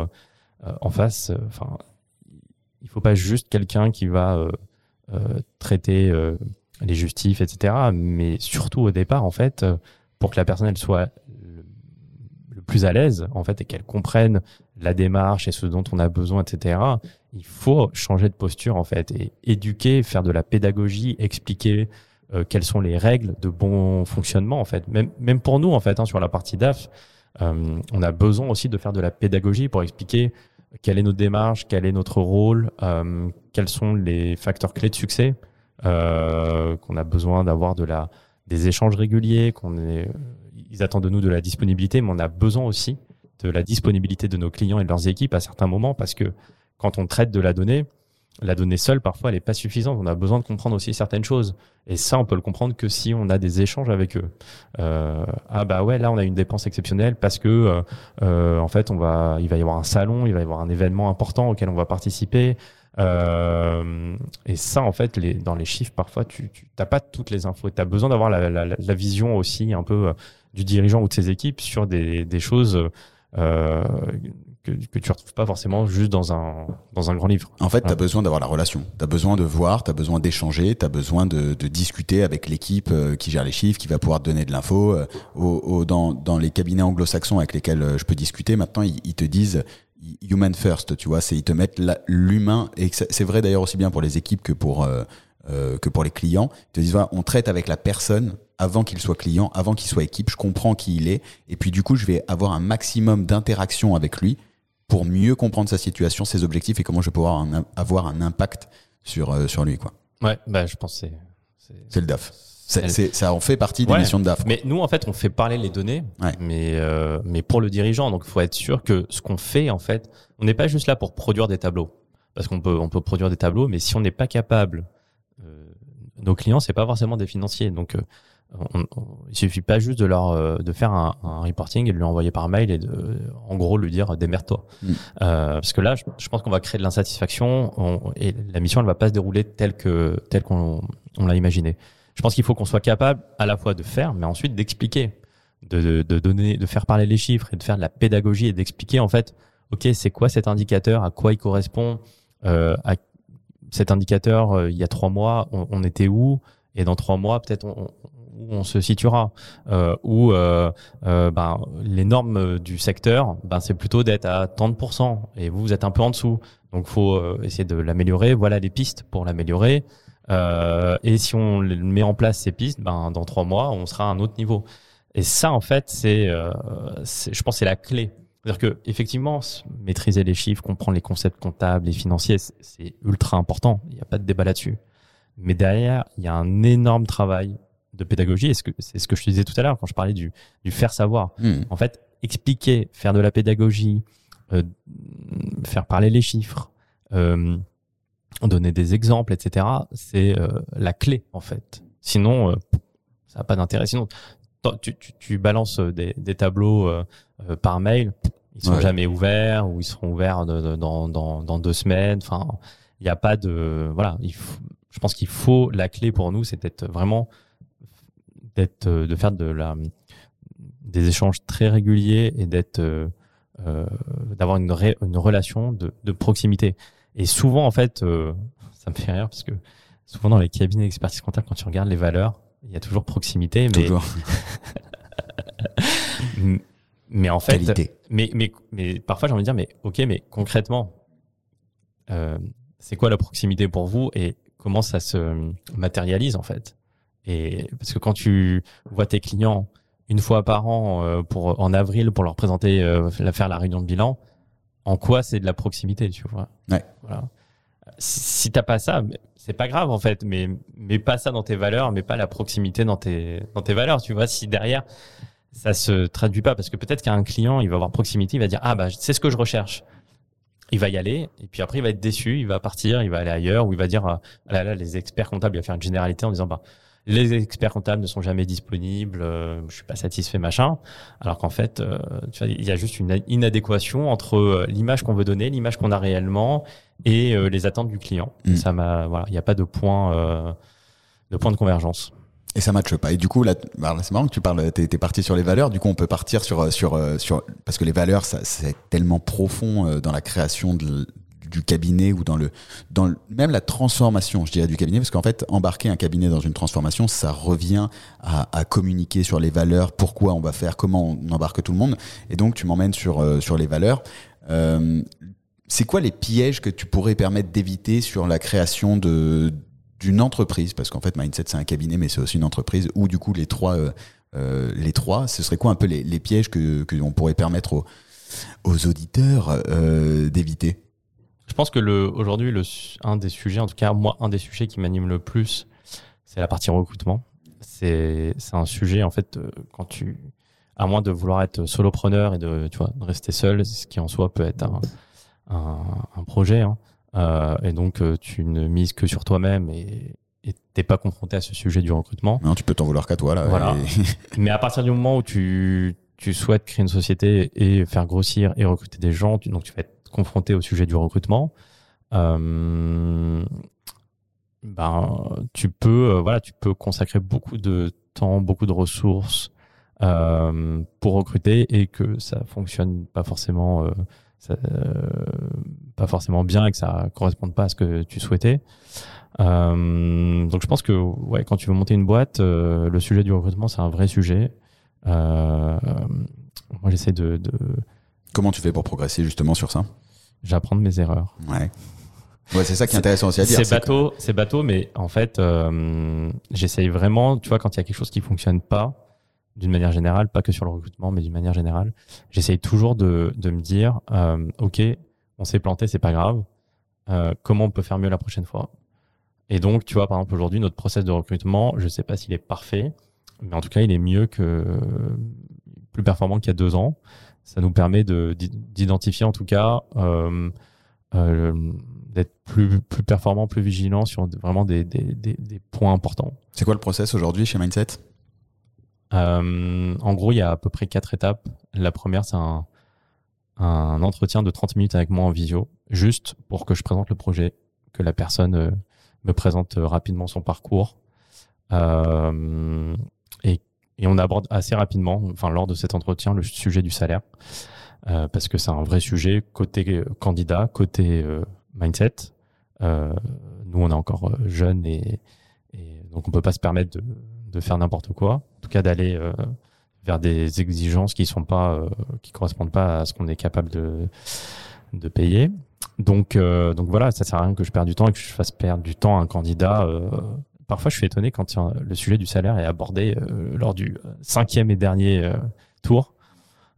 en face, euh, enfin il faut pas juste quelqu'un qui va euh, euh, traiter euh, les justifs, etc. Mais surtout au départ, en fait, euh, pour que la personne soit le, plus à l'aise, en fait, et qu'elle comprenne la démarche et ce dont on a besoin, etc. Il faut changer de posture, en fait, et éduquer, faire de la pédagogie, expliquer euh, quelles sont les règles de bon fonctionnement, en fait. Même, même pour nous, en fait, hein, sur la partie DAF, euh, on a besoin aussi de faire de la pédagogie pour expliquer quelle est notre démarche, quel est notre rôle, euh, quels sont les facteurs clés de succès, euh, qu'on a besoin d'avoir de la des échanges réguliers, qu'on est, ils attendent de nous de la disponibilité, mais on a besoin aussi de la disponibilité de nos clients et de leurs équipes à certains moments parce que quand on traite de la donnée, la donnée seule parfois elle est pas suffisante. On a besoin de comprendre aussi certaines choses et ça on peut le comprendre que si on a des échanges avec eux. Euh, ah bah ouais là on a une dépense exceptionnelle parce que euh, euh, en fait on va il va y avoir un salon, il va y avoir un événement important auquel on va participer. Euh, et ça, en fait, les, dans les chiffres, parfois, tu n'as pas toutes les infos. Tu as besoin d'avoir la, la, la vision aussi un peu euh, du dirigeant ou de ses équipes sur des, des choses euh, que, que tu retrouves pas forcément juste dans un, dans un grand livre. En fait, tu as besoin d'avoir la relation. Tu as besoin de voir, tu as besoin d'échanger, tu as besoin de, de discuter avec l'équipe euh, qui gère les chiffres, qui va pouvoir te donner de l'info. Euh, dans, dans les cabinets anglo-saxons avec lesquels euh, je peux discuter, maintenant, ils, ils te disent human first, tu vois, c'est ils te mettent l'humain, et c'est c'est vrai d'ailleurs aussi bien pour les équipes que pour, euh, euh, que pour les clients. Ils te disent, voilà, on traite avec la personne avant qu'il soit client, avant qu'il soit équipe, je comprends qui il est, et puis du coup, je vais avoir un maximum d'interaction avec lui pour mieux comprendre sa situation, ses objectifs et comment je vais pouvoir un- avoir un impact sur, euh, sur lui. quoi. Ouais, bah, je pense que c'est- c'est. Le DAF. C'est- ça en fait partie des Ouais. missions de DAF. quoi. Mais nous, en fait, on fait parler les données, Ouais. mais, euh, mais pour le dirigeant. Donc, il faut être sûr que ce qu'on fait, en fait, on n'est pas juste là pour produire des tableaux. Parce qu'on peut, on peut produire des tableaux, mais si on n'est pas capable, euh, nos clients, c'est pas forcément des financiers. Donc, on, on- il suffit pas juste de leur euh, de faire un, un reporting et de lui envoyer par mail et de, en gros, lui dire démerde-toi. Mm. Euh, parce que là, je, je pense qu'on va créer de l'insatisfaction on- et la mission, elle va pas se dérouler telle que telle qu'on on l'a imaginé. Je pense qu'il faut qu'on soit capable à la fois de faire, mais ensuite d'expliquer, de, de, de donner, de faire parler les chiffres et de faire de la pédagogie et d'expliquer en fait, ok, c'est quoi cet indicateur, à quoi il correspond, euh, à cet indicateur euh, il y a trois mois, on, on était où, et dans trois mois peut-être on- où on se situera, euh, ou euh, euh, ben, les normes du secteur, ben, c'est plutôt d'être à 30%, et vous vous êtes un peu en dessous, donc faut euh, essayer de l'améliorer. Voilà les pistes pour l'améliorer. Euh, et si on met en place ces pistes, ben, dans trois mois, on sera à un autre niveau. Et ça, en fait, c'est, je pense, c'est la clé. C'est-à-dire que effectivement, maîtriser les chiffres, comprendre les concepts comptables et financiers, c'est ultra important. Il n'y a pas de débat là-dessus. Mais derrière, il y a un énorme travail de pédagogie. Ce c'est ce que je te disais tout à l'heure quand je parlais du, du faire savoir. Hmm. En fait, expliquer, faire de la pédagogie, euh, faire parler les chiffres, euh, donner des exemples, etc. C'est euh, la clé en fait. Sinon, ça n'a pas d'intérêt. Sinon, tu, tu, tu balances des, des tableaux par mail, ils sont Ouais. jamais ouverts ou ils seront ouverts de- de- dans, dans, dans deux semaines. Enfin, il n'y a pas de voilà. Il faut- je pense qu'il faut la clé pour nous, c'est d'être vraiment d'être euh, de faire de la des échanges très réguliers et d'être euh, euh, d'avoir une, ré- une relation de, de proximité. Et souvent, en fait, euh, ça me fait rire parce que souvent dans les cabinets d'expertise comptable, quand tu regardes les valeurs, il y a toujours proximité, mais Toujours. Mais en fait, Qualité. mais, mais, mais parfois j'ai envie de dire, mais ok, mais concrètement, euh, c'est quoi la proximité pour vous et comment ça se matérialise en fait? Et parce que quand tu vois tes clients une fois par an euh, pour en avril pour leur présenter euh, faire la réunion de bilan, en quoi c'est de la proximité, tu vois? Ouais. Voilà. Si, si t'as pas ça, c'est pas grave en fait, mais mais pas ça dans tes valeurs, mais pas la proximité dans tes dans tes valeurs, tu vois? Si derrière ça se traduit pas, parce que peut-être qu'un client, il va avoir proximité, il va dire ah bah c'est ce que je recherche il va y aller et puis après il va être déçu, il va partir, il va aller ailleurs ou il va dire ah là là les experts comptables, il va faire une généralité en disant bah les experts comptables ne sont jamais disponibles, euh, je suis pas satisfait machin, alors qu'en fait euh, tu vois, il y a juste une inadéquation entre euh, l'image qu'on veut donner, l'image qu'on a réellement et euh, les attentes du client. Mm. Ça m'a voilà, il n'y a pas de point de point de convergence. Et ça matche pas. Et du coup, là, bah, c'est marrant que tu parles, t'es, es parti sur les valeurs. Du coup, on peut partir sur, sur, sur, parce que les valeurs, ça, c'est tellement profond dans la création de, du cabinet ou dans le, dans le, même la transformation, je dirais, du cabinet. Parce qu'en fait, embarquer un cabinet dans une transformation, ça revient à, à communiquer sur les valeurs, pourquoi on va faire, comment on embarque tout le monde. Et donc, tu m'emmènes sur, euh, sur les valeurs. Euh, c'est quoi les pièges que tu pourrais permettre d'éviter sur la création de, d'une entreprise, parce qu'en fait Mindset c'est un cabinet, mais c'est aussi une entreprise, ou du coup les trois, euh, euh, les trois, ce serait quoi un peu les, les pièges que qu'on pourrait permettre aux, aux auditeurs euh, d'éviter? Je pense que le aujourd'hui le un des sujets, en tout cas moi un des sujets qui m'anime le plus, c'est la partie recrutement. C'est c'est un sujet en fait euh, quand tu à moins de vouloir être solopreneur et de tu vois de rester seul, ce qui en soi peut être un un, un projet. Hein. Euh, et donc, euh, tu ne mises que sur toi-même et et t'es pas confronté à ce sujet du recrutement. Non, tu peux t'en vouloir qu'à toi là. Voilà. Et- Mais à partir du moment où tu, tu souhaites créer une société et faire grossir et recruter des gens, tu, donc tu vas être confronté au sujet du recrutement. Euh, ben, tu peux, euh, voilà, tu peux consacrer beaucoup de temps, beaucoup de ressources euh, pour recruter et que ça fonctionne pas forcément, pas forcément bien et que ça corresponde pas à ce que tu souhaitais. Donc je pense que ouais, quand tu veux monter une boîte, le sujet du recrutement c'est un vrai sujet. Moi j'essaie de Comment tu fais pour progresser justement sur ça? J'apprends de mes erreurs. Ouais. Ouais, c'est ça qui est intéressant aussi à dire. C'est bateau, c'est bateau, mais en fait, euh, j'essaye vraiment, tu vois, quand il y a quelque chose qui fonctionne pas, d'une manière générale, pas que sur le recrutement, mais d'une manière générale, j'essaye toujours de, de me dire, euh, ok, on s'est planté, c'est pas grave. Euh, comment on peut faire mieux la prochaine fois? Et donc, tu vois, par exemple, aujourd'hui, notre process de recrutement, je sais pas s'il est parfait, mais en tout cas, il est mieux que plus performant qu'il y a deux ans. Ça nous permet de d'identifier, en tout cas. Euh, euh, d'être plus, plus performant, plus vigilant sur vraiment des, des, des, des points importants. C'est quoi le process aujourd'hui chez Mindset? Euh, en gros, il y a à peu près quatre étapes. La première, c'est un, un entretien de 30 minutes avec moi en visio, juste pour que je présente le projet, que la personne euh, me présente rapidement son parcours. Euh, et, on aborde assez rapidement, enfin lors de cet entretien, le sujet du salaire, euh, parce que c'est un vrai sujet côté euh, candidat, côté euh, mindset. Euh, nous, on est encore euh, jeunes et, et donc on peut pas se permettre de, de faire n'importe quoi. En tout cas, d'aller euh, vers des exigences qui sont pas, qui correspondent pas à ce qu'on est capable de, de payer. Donc, donc voilà, ça sert à rien que je perde du temps et que je fasse perdre du temps à un candidat. Euh. parfois, je suis étonné quand tiens, le sujet du salaire est abordé euh, lors du cinquième et dernier euh, tour.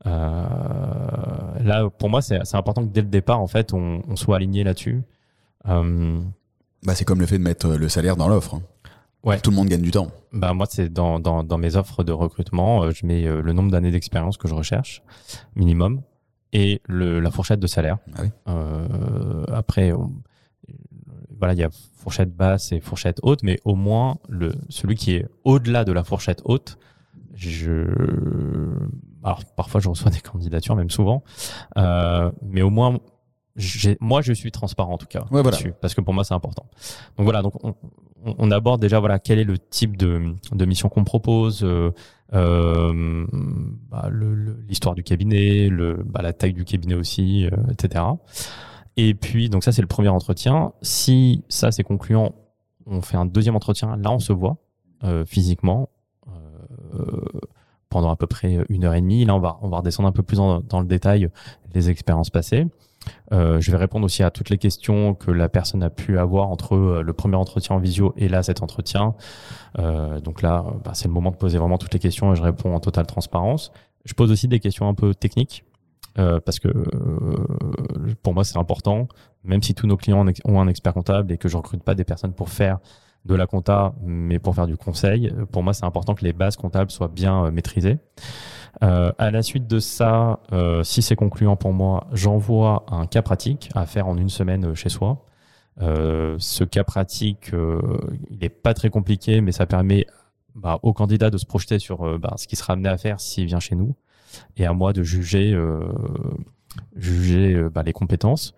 Euh, là, pour moi, c'est important que dès le départ, en fait, on, on soit aligné là-dessus. Euh, bah, C'est comme le fait de mettre le salaire dans l'offre. hein. Ouais. Tout le monde gagne du temps. Bah moi, c'est dans, dans, dans mes offres de recrutement, euh, je mets euh, le nombre d'années d'expérience que je recherche, minimum, et le, la fourchette de salaire. Ah oui. Euh, après, on- voilà, il y a fourchette basse et fourchette haute, mais au moins le celui qui est au-delà de la fourchette haute, je alors parfois je reçois des candidatures, même souvent, euh, mais au moins j'ai- moi je suis transparent en tout cas Ouais, voilà. parce que pour moi c'est important. Donc voilà, donc on, on- on aborde déjà voilà quel est le type de, de mission qu'on propose, euh, euh, bah, l'histoire du cabinet, le, bah, la taille du cabinet aussi, euh, etc. Et puis donc ça c'est le premier entretien. Si ça c'est concluant, on fait un deuxième entretien. Là on se voit euh, physiquement euh, pendant à peu près une heure et demie. Là on va on va redescendre un peu plus dans, le détail les expériences passées. Euh, je vais répondre aussi à toutes les questions que la personne a pu avoir entre euh, le premier entretien en visio et là cet entretien. Euh, donc là, bah, c'est le moment de poser vraiment toutes les questions et je réponds en totale transparence. Je pose aussi des questions un peu techniques euh, parce que euh, pour moi c'est important. Même si tous nos clients ont un expert comptable et que je recrute pas des personnes pour faire de la compta, mais pour faire du conseil, pour moi c'est important que les bases comptables soient bien euh, maîtrisées. À la suite de ça, si c'est concluant pour moi, j'envoie un cas pratique à faire en une semaine chez soi. Ce cas pratique, il n'est pas très compliqué, mais ça permet bah, au candidat de se projeter sur bah, ce qu'il sera amené à faire s'il vient chez nous, et à moi de juger, juger bah, les compétences.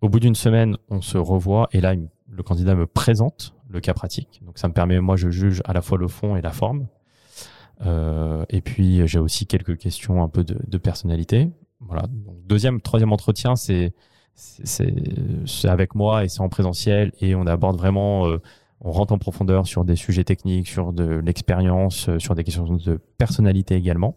Au bout d'une semaine, on se revoit, et là, le candidat me présente le cas pratique. Donc ça me permet, moi, je juge à la fois le fond et la forme. Euh, et puis j'ai aussi quelques questions un peu de, personnalité. Voilà. Deuxième, troisième entretien, c'est avec moi et c'est en présentiel et on aborde vraiment, euh, on rentre en profondeur sur des sujets techniques, sur de l'expérience, euh, sur des questions de personnalité également.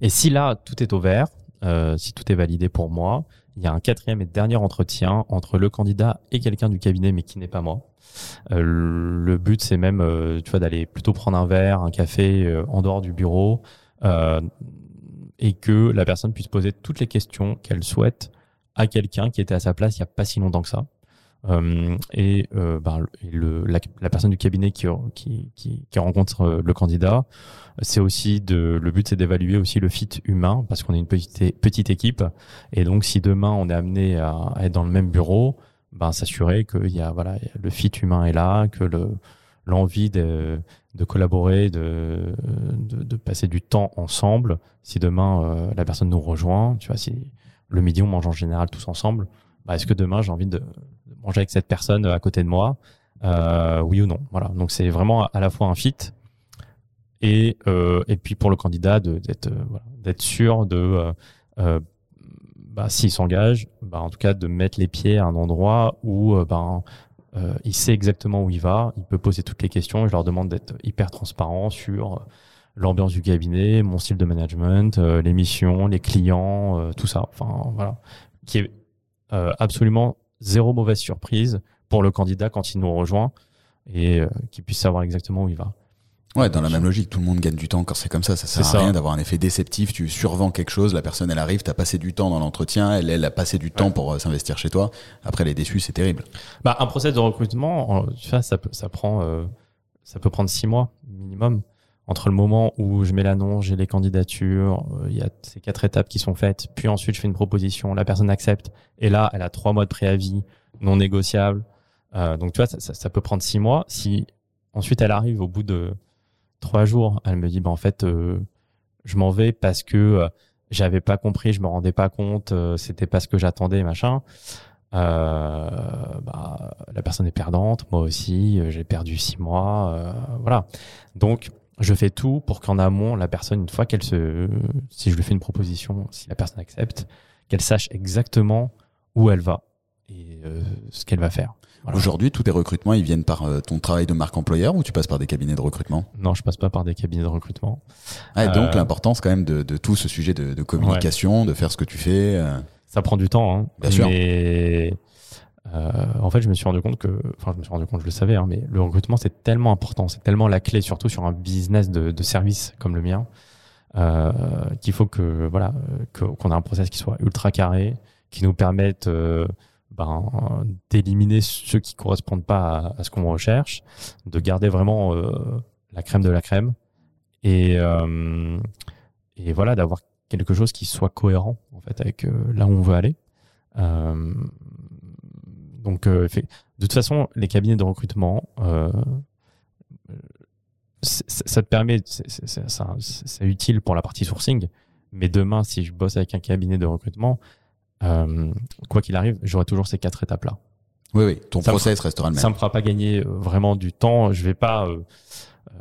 Et si là tout est au vert, euh, si tout est validé pour moi, il y a un quatrième et dernier entretien entre le candidat et quelqu'un du cabinet, mais qui n'est pas moi. Euh, le but, c'est même, euh, tu vois, d'aller plutôt prendre un verre, un café euh, en dehors du bureau, et que la personne puisse poser toutes les questions qu'elle souhaite à quelqu'un qui était à sa place il n'y a pas si longtemps que ça. Euh, et, euh, bah, le, la, la, personne du cabinet qui, qui, qui, qui rencontre le candidat, c'est aussi de le but c'est d'évaluer aussi le fit humain parce qu'on est une petite petite équipe et donc si demain on est amené à, à être dans le même bureau, ben, s'assurer que y a, voilà, le fit humain est là, que le, l'envie de, de collaborer, de, de, de, passer du temps ensemble. Si demain euh, la personne nous rejoint, tu vois, si le midi on mange en général tous ensemble, bah, est-ce que demain j'ai envie de, manger avec cette personne à côté de moi, euh, oui ou non. Voilà. Donc c'est vraiment à la fois un fit et euh, et puis pour le candidat d'être d'être sûr de bah, s'il s'engage, bah, en tout cas de mettre les pieds à un endroit où euh, ben, euh, il sait exactement où il va, il peut poser toutes les questions et je leur demande d'être hyper transparent sur euh, l'ambiance du cabinet, mon style de management, les missions, les clients, tout ça. Enfin voilà, qui est absolument zéro mauvaise surprise pour le candidat quand il nous rejoint et qu'il puisse savoir exactement où il va. Ouais, dans la même logique, tout le monde gagne du temps quand c'est comme ça. Ça sert à rien d'avoir un effet déceptif. Tu survends quelque chose, la personne elle arrive, t'as passé du temps dans l'entretien, elle, elle a passé du temps pour euh, s'investir chez toi. Après, elle est déçue, c'est terrible. Bah, un process de recrutement, tu vois, ça peut, ça prend, euh, ça peut prendre six mois minimum entre le moment où je mets l'annonce, j'ai les candidatures, euh, il y a ces quatre étapes qui sont faites, puis ensuite je fais une proposition, la personne accepte, et là, elle a trois mois de préavis non négociable. Euh, donc tu vois, ça, peut prendre six mois. Si ensuite elle arrive au bout de trois jours. Elle me dit, bah, en fait, euh, je m'en vais parce que euh, j'avais pas compris, je me rendais pas compte, c'était pas ce que j'attendais, machin. Bah, la personne est perdante, moi aussi, j'ai perdu six mois, voilà. Donc, je fais tout pour qu'en amont, la personne, une fois qu'elle se, si je lui fais une proposition, si la personne accepte, qu'elle sache exactement où elle va et ce qu'elle va faire. Aujourd'hui, tous tes recrutements, ils viennent par euh, ton travail de marque employeur ou tu passes par des cabinets de recrutement? Non, je passe pas par des cabinets de recrutement. Ah, donc euh, l'importance quand même de, de, tout ce sujet de, de communication, de faire ce que tu fais. Euh. Ça prend du temps, hein, Bien sûr. Mais en fait, je me suis rendu compte que, enfin, je me suis rendu compte, je le savais, hein, mais le recrutement c'est tellement important, c'est tellement la clé, surtout sur un business de, service comme le mien, qu'il faut que voilà, qu'on ait un process qui soit ultra carré, qui nous permette ben, d'éliminer ceux qui correspondent pas à, ce qu'on recherche, de garder vraiment euh, la crème de la crème et, euh, voilà d'avoir quelque chose qui soit cohérent en fait avec euh, là où on veut aller. Euh, donc de toute façon, les cabinets de recrutement, ça te permet, c'est utile pour la partie sourcing, mais demain, si je bosse avec un cabinet de recrutement, euh, quoi qu'il arrive, j'aurai toujours ces quatre étapes-là. Oui, oui, ton process restera le même. Ça me fera pas gagner euh, vraiment du temps. Je vais pas, euh,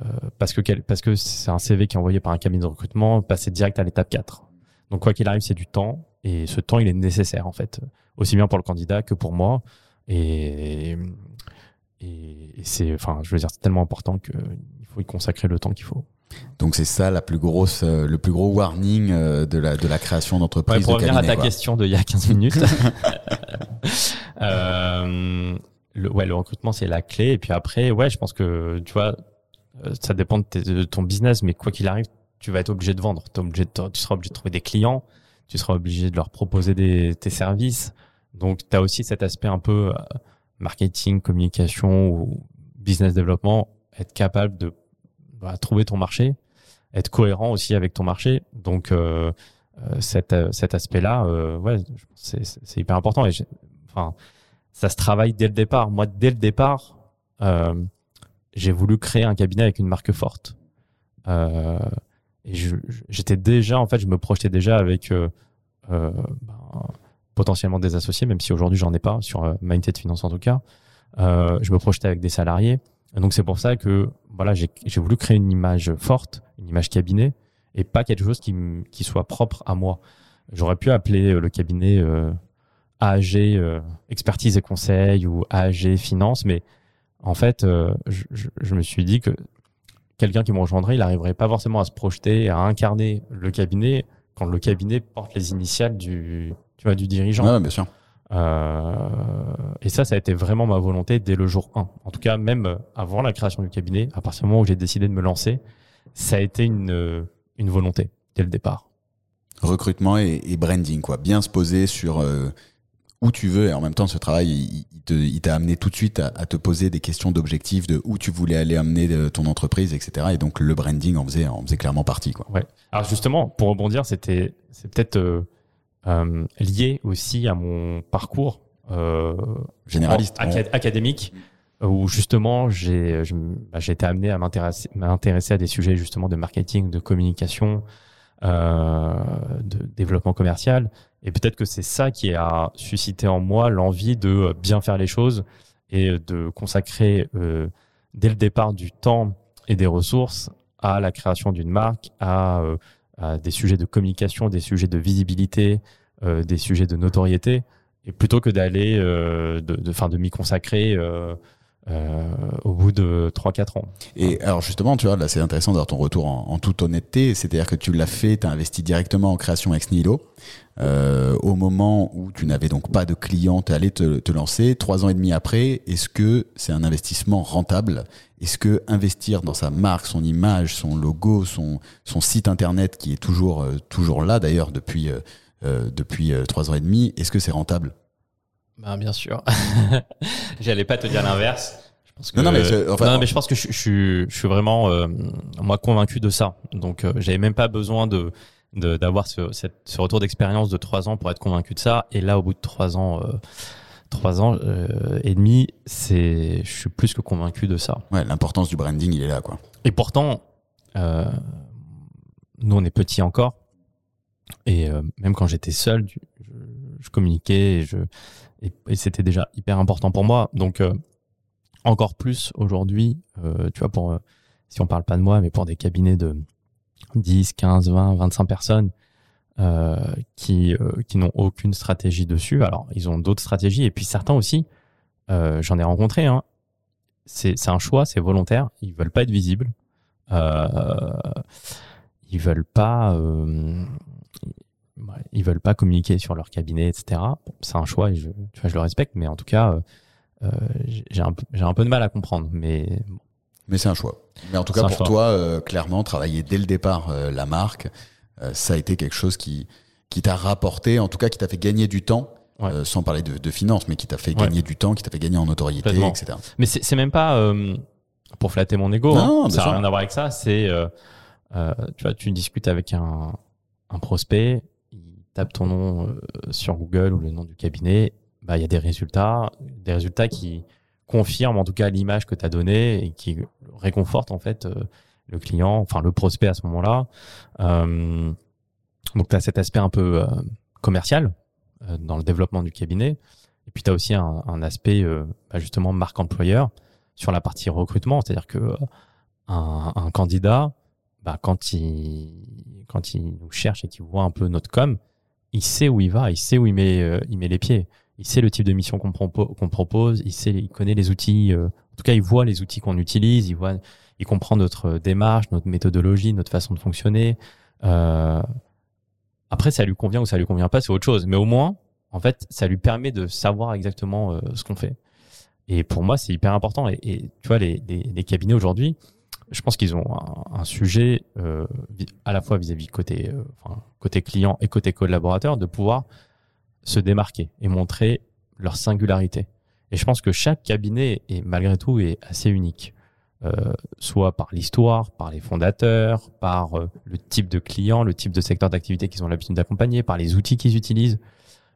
euh, parce que parce que c'est un CV qui est envoyé par un cabinet de recrutement, passer direct à l'étape 4. Donc quoi qu'il arrive, c'est du temps et ce temps, il est nécessaire en fait, aussi bien pour le candidat que pour moi. Et, et, c'est, enfin, je veux dire, c'est tellement important qu'il faut y consacrer le temps qu'il faut. Donc c'est ça la plus grosse, euh, le plus gros warning euh, de la de la création d'entreprise. pour revenir à ta question d'il y a 15 minutes, euh, le, ouais, le recrutement c'est la clé. Et puis après, ouais, je pense que tu vois, ça dépend de, ton business, mais quoi qu'il arrive, tu vas être obligé de vendre. obligé tu seras obligé de trouver des clients, tu seras obligé de leur proposer des, tes services. Donc tu as aussi cet aspect un peu marketing, communication ou business développement, être capable de bah, trouver ton marché, être cohérent aussi avec ton marché. Donc euh, euh cet, euh, cet aspect-là, euh, ouais, c'est hyper important. Et enfin, ça se travaille dès le départ. Moi, dès le départ, euh, j'ai voulu créer un cabinet avec une marque forte. Euh, et j'étais déjà, en fait, je me projetais déjà avec ben, potentiellement des associés, même si aujourd'hui j'en ai pas sur Mindset Finance en tout cas. je me projetais avec des salariés. Donc c'est pour ça que voilà, j'ai voulu créer une image forte, une image cabinet, et pas quelque chose qui, qui soit propre à moi. J'aurais pu appeler euh, le cabinet euh, AAG euh, expertise et conseil ou AAG finance, mais en fait, euh, je, je, me suis dit que quelqu'un qui me rejoindrait, il n'arriverait pas forcément à se projeter, à incarner le cabinet quand le cabinet porte les initiales du, tu vois, du dirigeant. Bien sûr. Euh, et ça, ça a été vraiment ma volonté dès le jour 1. En tout cas, même avant la création du cabinet, à partir du moment où j'ai décidé de me lancer, ça a été une, une volonté dès le départ. Recrutement et, branding, quoi. Bien se poser sur euh, où tu veux et en même temps, ce travail, il, t'a amené tout de suite à, te poser des questions d'objectifs de où tu voulais aller amener euh, ton entreprise, etc. Et donc, le branding en faisait, en faisait clairement partie, quoi. Ouais. Alors justement, pour rebondir, c'était, c'est peut-être euh, lié aussi à mon parcours euh, généraliste académique où justement j'ai bah, été amené à m'intéresser m'intéresser à des sujets justement de marketing, de communication, euh, de développement commercial. Et peut-être que c'est ça qui a suscité en moi l'envie de bien faire les choses et de consacrer euh, dès le départ du temps et des ressources à la création d'une marque, à euh, des sujets de communication, des sujets de visibilité, euh, des sujets de notoriété, et plutôt que d'aller, euh, de, de, de m'y consacrer euh, au bout de 3-4 ans. Et alors justement, tu vois, là c'est intéressant d'avoir ton retour en, toute honnêteté, c'est-à-dire que tu l'as fait, tu as investi directement en création ex nihilo, au moment où tu n'avais donc pas de clients, tu allé te, te, lancer, trois ans et demi après, est-ce que c'est un investissement rentable? Est-ce que investir dans sa marque, son image, son logo, son, son site internet qui est toujours, euh, toujours là d'ailleurs depuis, euh, euh, depuis trois ans et demi, est-ce que c'est rentable? Ben, Bien sûr. J'allais pas te dire l'inverse. non, non, mais je, enfin, non, mais je pense que je, je, je suis vraiment moi convaincu de ça. Donc j'avais même pas besoin de d'avoir ce, ce retour d'expérience de trois ans pour être convaincu de ça. Et là, au bout de trois ans, trois ans euh, et demi, c'est, je suis plus que convaincu de ça. Ouais, l'importance du branding, il est là, quoi. Et pourtant, euh, nous, on est petits encore. Et euh, même quand j'étais seul, je, je communiquais et, je, et, c'était déjà hyper important pour moi. Donc, euh, encore plus aujourd'hui, euh, tu vois, pour, si on parle pas de moi, mais pour des cabinets de 10, 15, 20, 25 personnes, euh, qui, euh, qui n'ont aucune stratégie dessus. Alors, ils ont d'autres stratégies. Et puis certains aussi, euh, j'en ai rencontré, hein, c'est un choix, c'est volontaire. Ils veulent pas être visibles. Euh, ils veulent pas... Euh, ils veulent pas communiquer sur leur cabinet, etc. c'est un choix et je, tu vois, je le respecte, mais en tout cas, euh, j'ai un, un, peu de mal à comprendre. Mais mais c'est un choix. Mais en tout cas, pour toi, clairement, travailler dès le départ la marque, euh, ça a été quelque chose qui, qui t'a rapporté, en tout cas qui t'a fait gagner du temps, euh, sans parler de, de finances, mais qui t'a fait gagner du temps, qui t'a fait gagner en notoriété, etc. Mais c'est même pas euh, pour flatter mon ego, non, hein. ça n'a rien à voir avec ça. C'est, tu vois, tu discutes avec un, un prospect, il tape ton nom sur Google ou le nom du cabinet, bah il y a des résultats, des résultats qui confirment en tout cas l'image que tu as donnée et qui réconfortent en fait le client, enfin le prospect à ce moment-là. Euh, donc tu as cet aspect un peu euh, commercial euh, dans le développement du cabinet. Et puis tu as aussi un, aspect bah, justement marque employeur sur la partie recrutement, c'est-à-dire que un, un, candidat, bah, quand il quand il nous cherche et qu'il voit un peu notre com, il sait où il va, il sait où il met il met les pieds, il sait le type de mission qu'on qu'on propose, il sait il connaît les outils, en tout cas il voit les outils qu'on utilise, il voit il comprend notre démarche, notre méthodologie, notre façon de fonctionner. Euh, après, ça lui convient ou ça lui convient pas, c'est autre chose. Mais au moins, en fait, ça lui permet de savoir exactement euh, ce qu'on fait. Et pour moi, c'est hyper important. Et, et, tu vois, les, les, les cabinets aujourd'hui, je pense qu'ils ont un, sujet euh, à la fois vis-à-vis côté, euh, côté client et côté collaborateur de pouvoir se démarquer et montrer leur singularité. Et je pense que chaque cabinet est malgré tout est assez unique, euh, soit par l'histoire, par les fondateurs, par le type de client, le type de secteur d'activité qu'ils ont l'habitude d'accompagner, par les outils qu'ils utilisent.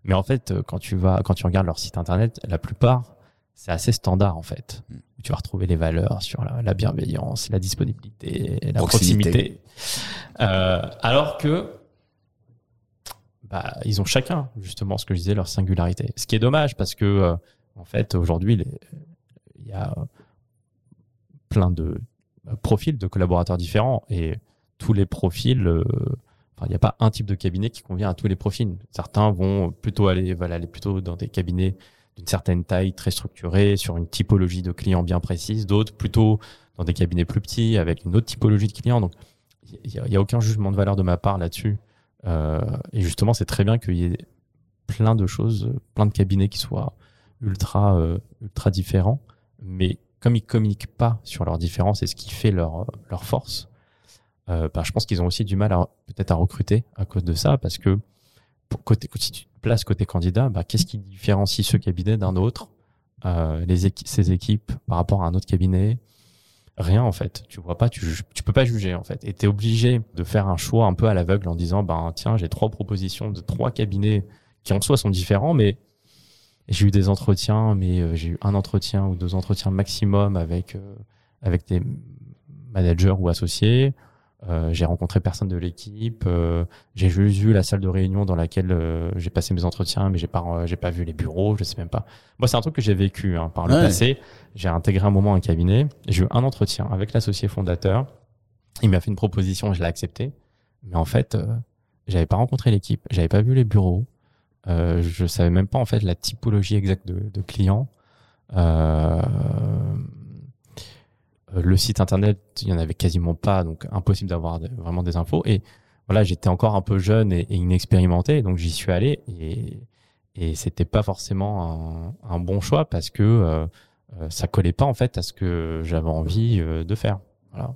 Mais en fait, quand tu vas, quand tu regardes leur site internet, la plupart c'est assez standard en fait. Mm. Tu vas retrouver les valeurs sur la, la bienveillance, la disponibilité, la proximité. proximité. Euh, alors que bah, ils ont chacun justement ce que je disais leur singularité. Ce qui est dommage parce que euh, en fait aujourd'hui il y a plein de profils de collaborateurs différents et tous les profils. Euh, il n'y a pas un type de cabinet qui convient à tous les profils. Certains vont plutôt aller, aller plutôt dans des cabinets d'une certaine taille, très structurée, sur une typologie de clients bien précise, d'autres plutôt dans des cabinets plus petits, avec une autre typologie de clients. Donc, il n'y a, aucun jugement de valeur de ma part là-dessus. Euh, et justement, c'est très bien qu'il y ait plein de choses, plein de cabinets qui soient ultra, euh, ultra différents. Mais comme ils communiquent pas sur leurs différences et ce qui fait leur, leur force, euh, bah, je pense qu'ils ont aussi du mal peut-être à recruter à cause de ça, parce que pour côté, si te places côté candidat, bah, qu'est-ce qui différencie ce cabinet d'un autre, euh, les ces équipes par rapport à un autre cabinet? Rien en fait. Tu vois pas, tu, tu peux pas juger en fait. Et tu es obligé de faire un choix un peu à l'aveugle en disant, ben tiens, j'ai trois propositions de trois cabinets qui en soi sont différents, mais j'ai eu des entretiens, mais euh, j'ai eu un entretien ou deux entretiens maximum avec euh, avec des managers ou associés. Euh, j'ai rencontré personne de l'équipe. Euh, j'ai juste vu la salle de réunion dans laquelle euh, j'ai passé mes entretiens, mais j'ai pas, euh, j'ai pas vu les bureaux. Je sais même pas. Moi, c'est un truc que j'ai vécu hein, par le ouais. passé. J'ai intégré un moment un cabinet. J'ai eu un entretien avec l'associé fondateur. Il m'a fait une proposition, je l'ai accepté. Mais en fait, j'avais pas rencontré l'équipe, j'avais pas vu les bureaux. je savais même pas en fait la typologie exacte de, de clients. Euh, euh, le site internet, il y en avait quasiment pas, donc impossible d'avoir vraiment des infos. Et voilà, j'étais encore un peu jeune et, et inexpérimenté, donc j'y suis allé et, et c'était pas forcément un, un, bon choix parce que euh, euh, ça collait pas en fait à ce que j'avais envie euh, de faire. Voilà.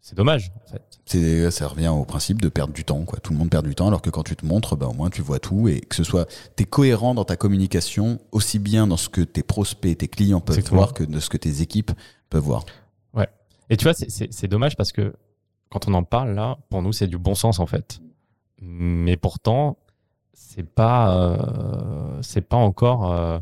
C'est dommage, en fait. C'est, ça revient au principe de perdre du temps, quoi. Tout le monde perd du temps, alors que quand tu te montres, bah, au moins tu vois tout et que ce soit, t'es cohérent dans ta communication, aussi bien dans ce que tes prospects, tes clients peuvent voir que de ce que tes équipes peuvent voir. Ouais. Et tu vois, c'est dommage parce que quand on en parle là, pour nous, c'est du bon sens en fait. Mais pourtant, c'est pas, euh, c'est pas encore euh,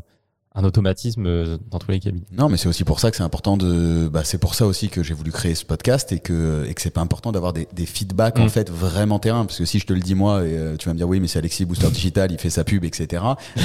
un automatisme euh, dans tous les cabinets. Non, mais c'est aussi pour ça que c'est important de. Bah, c'est pour ça aussi que j'ai voulu créer ce podcast et que et que c'est pas important d'avoir des, des feedbacks mmh. en fait vraiment terrain parce que si je te le dis moi et euh, tu vas me dire oui mais c'est Alexis Booster Digital il fait sa pub etc.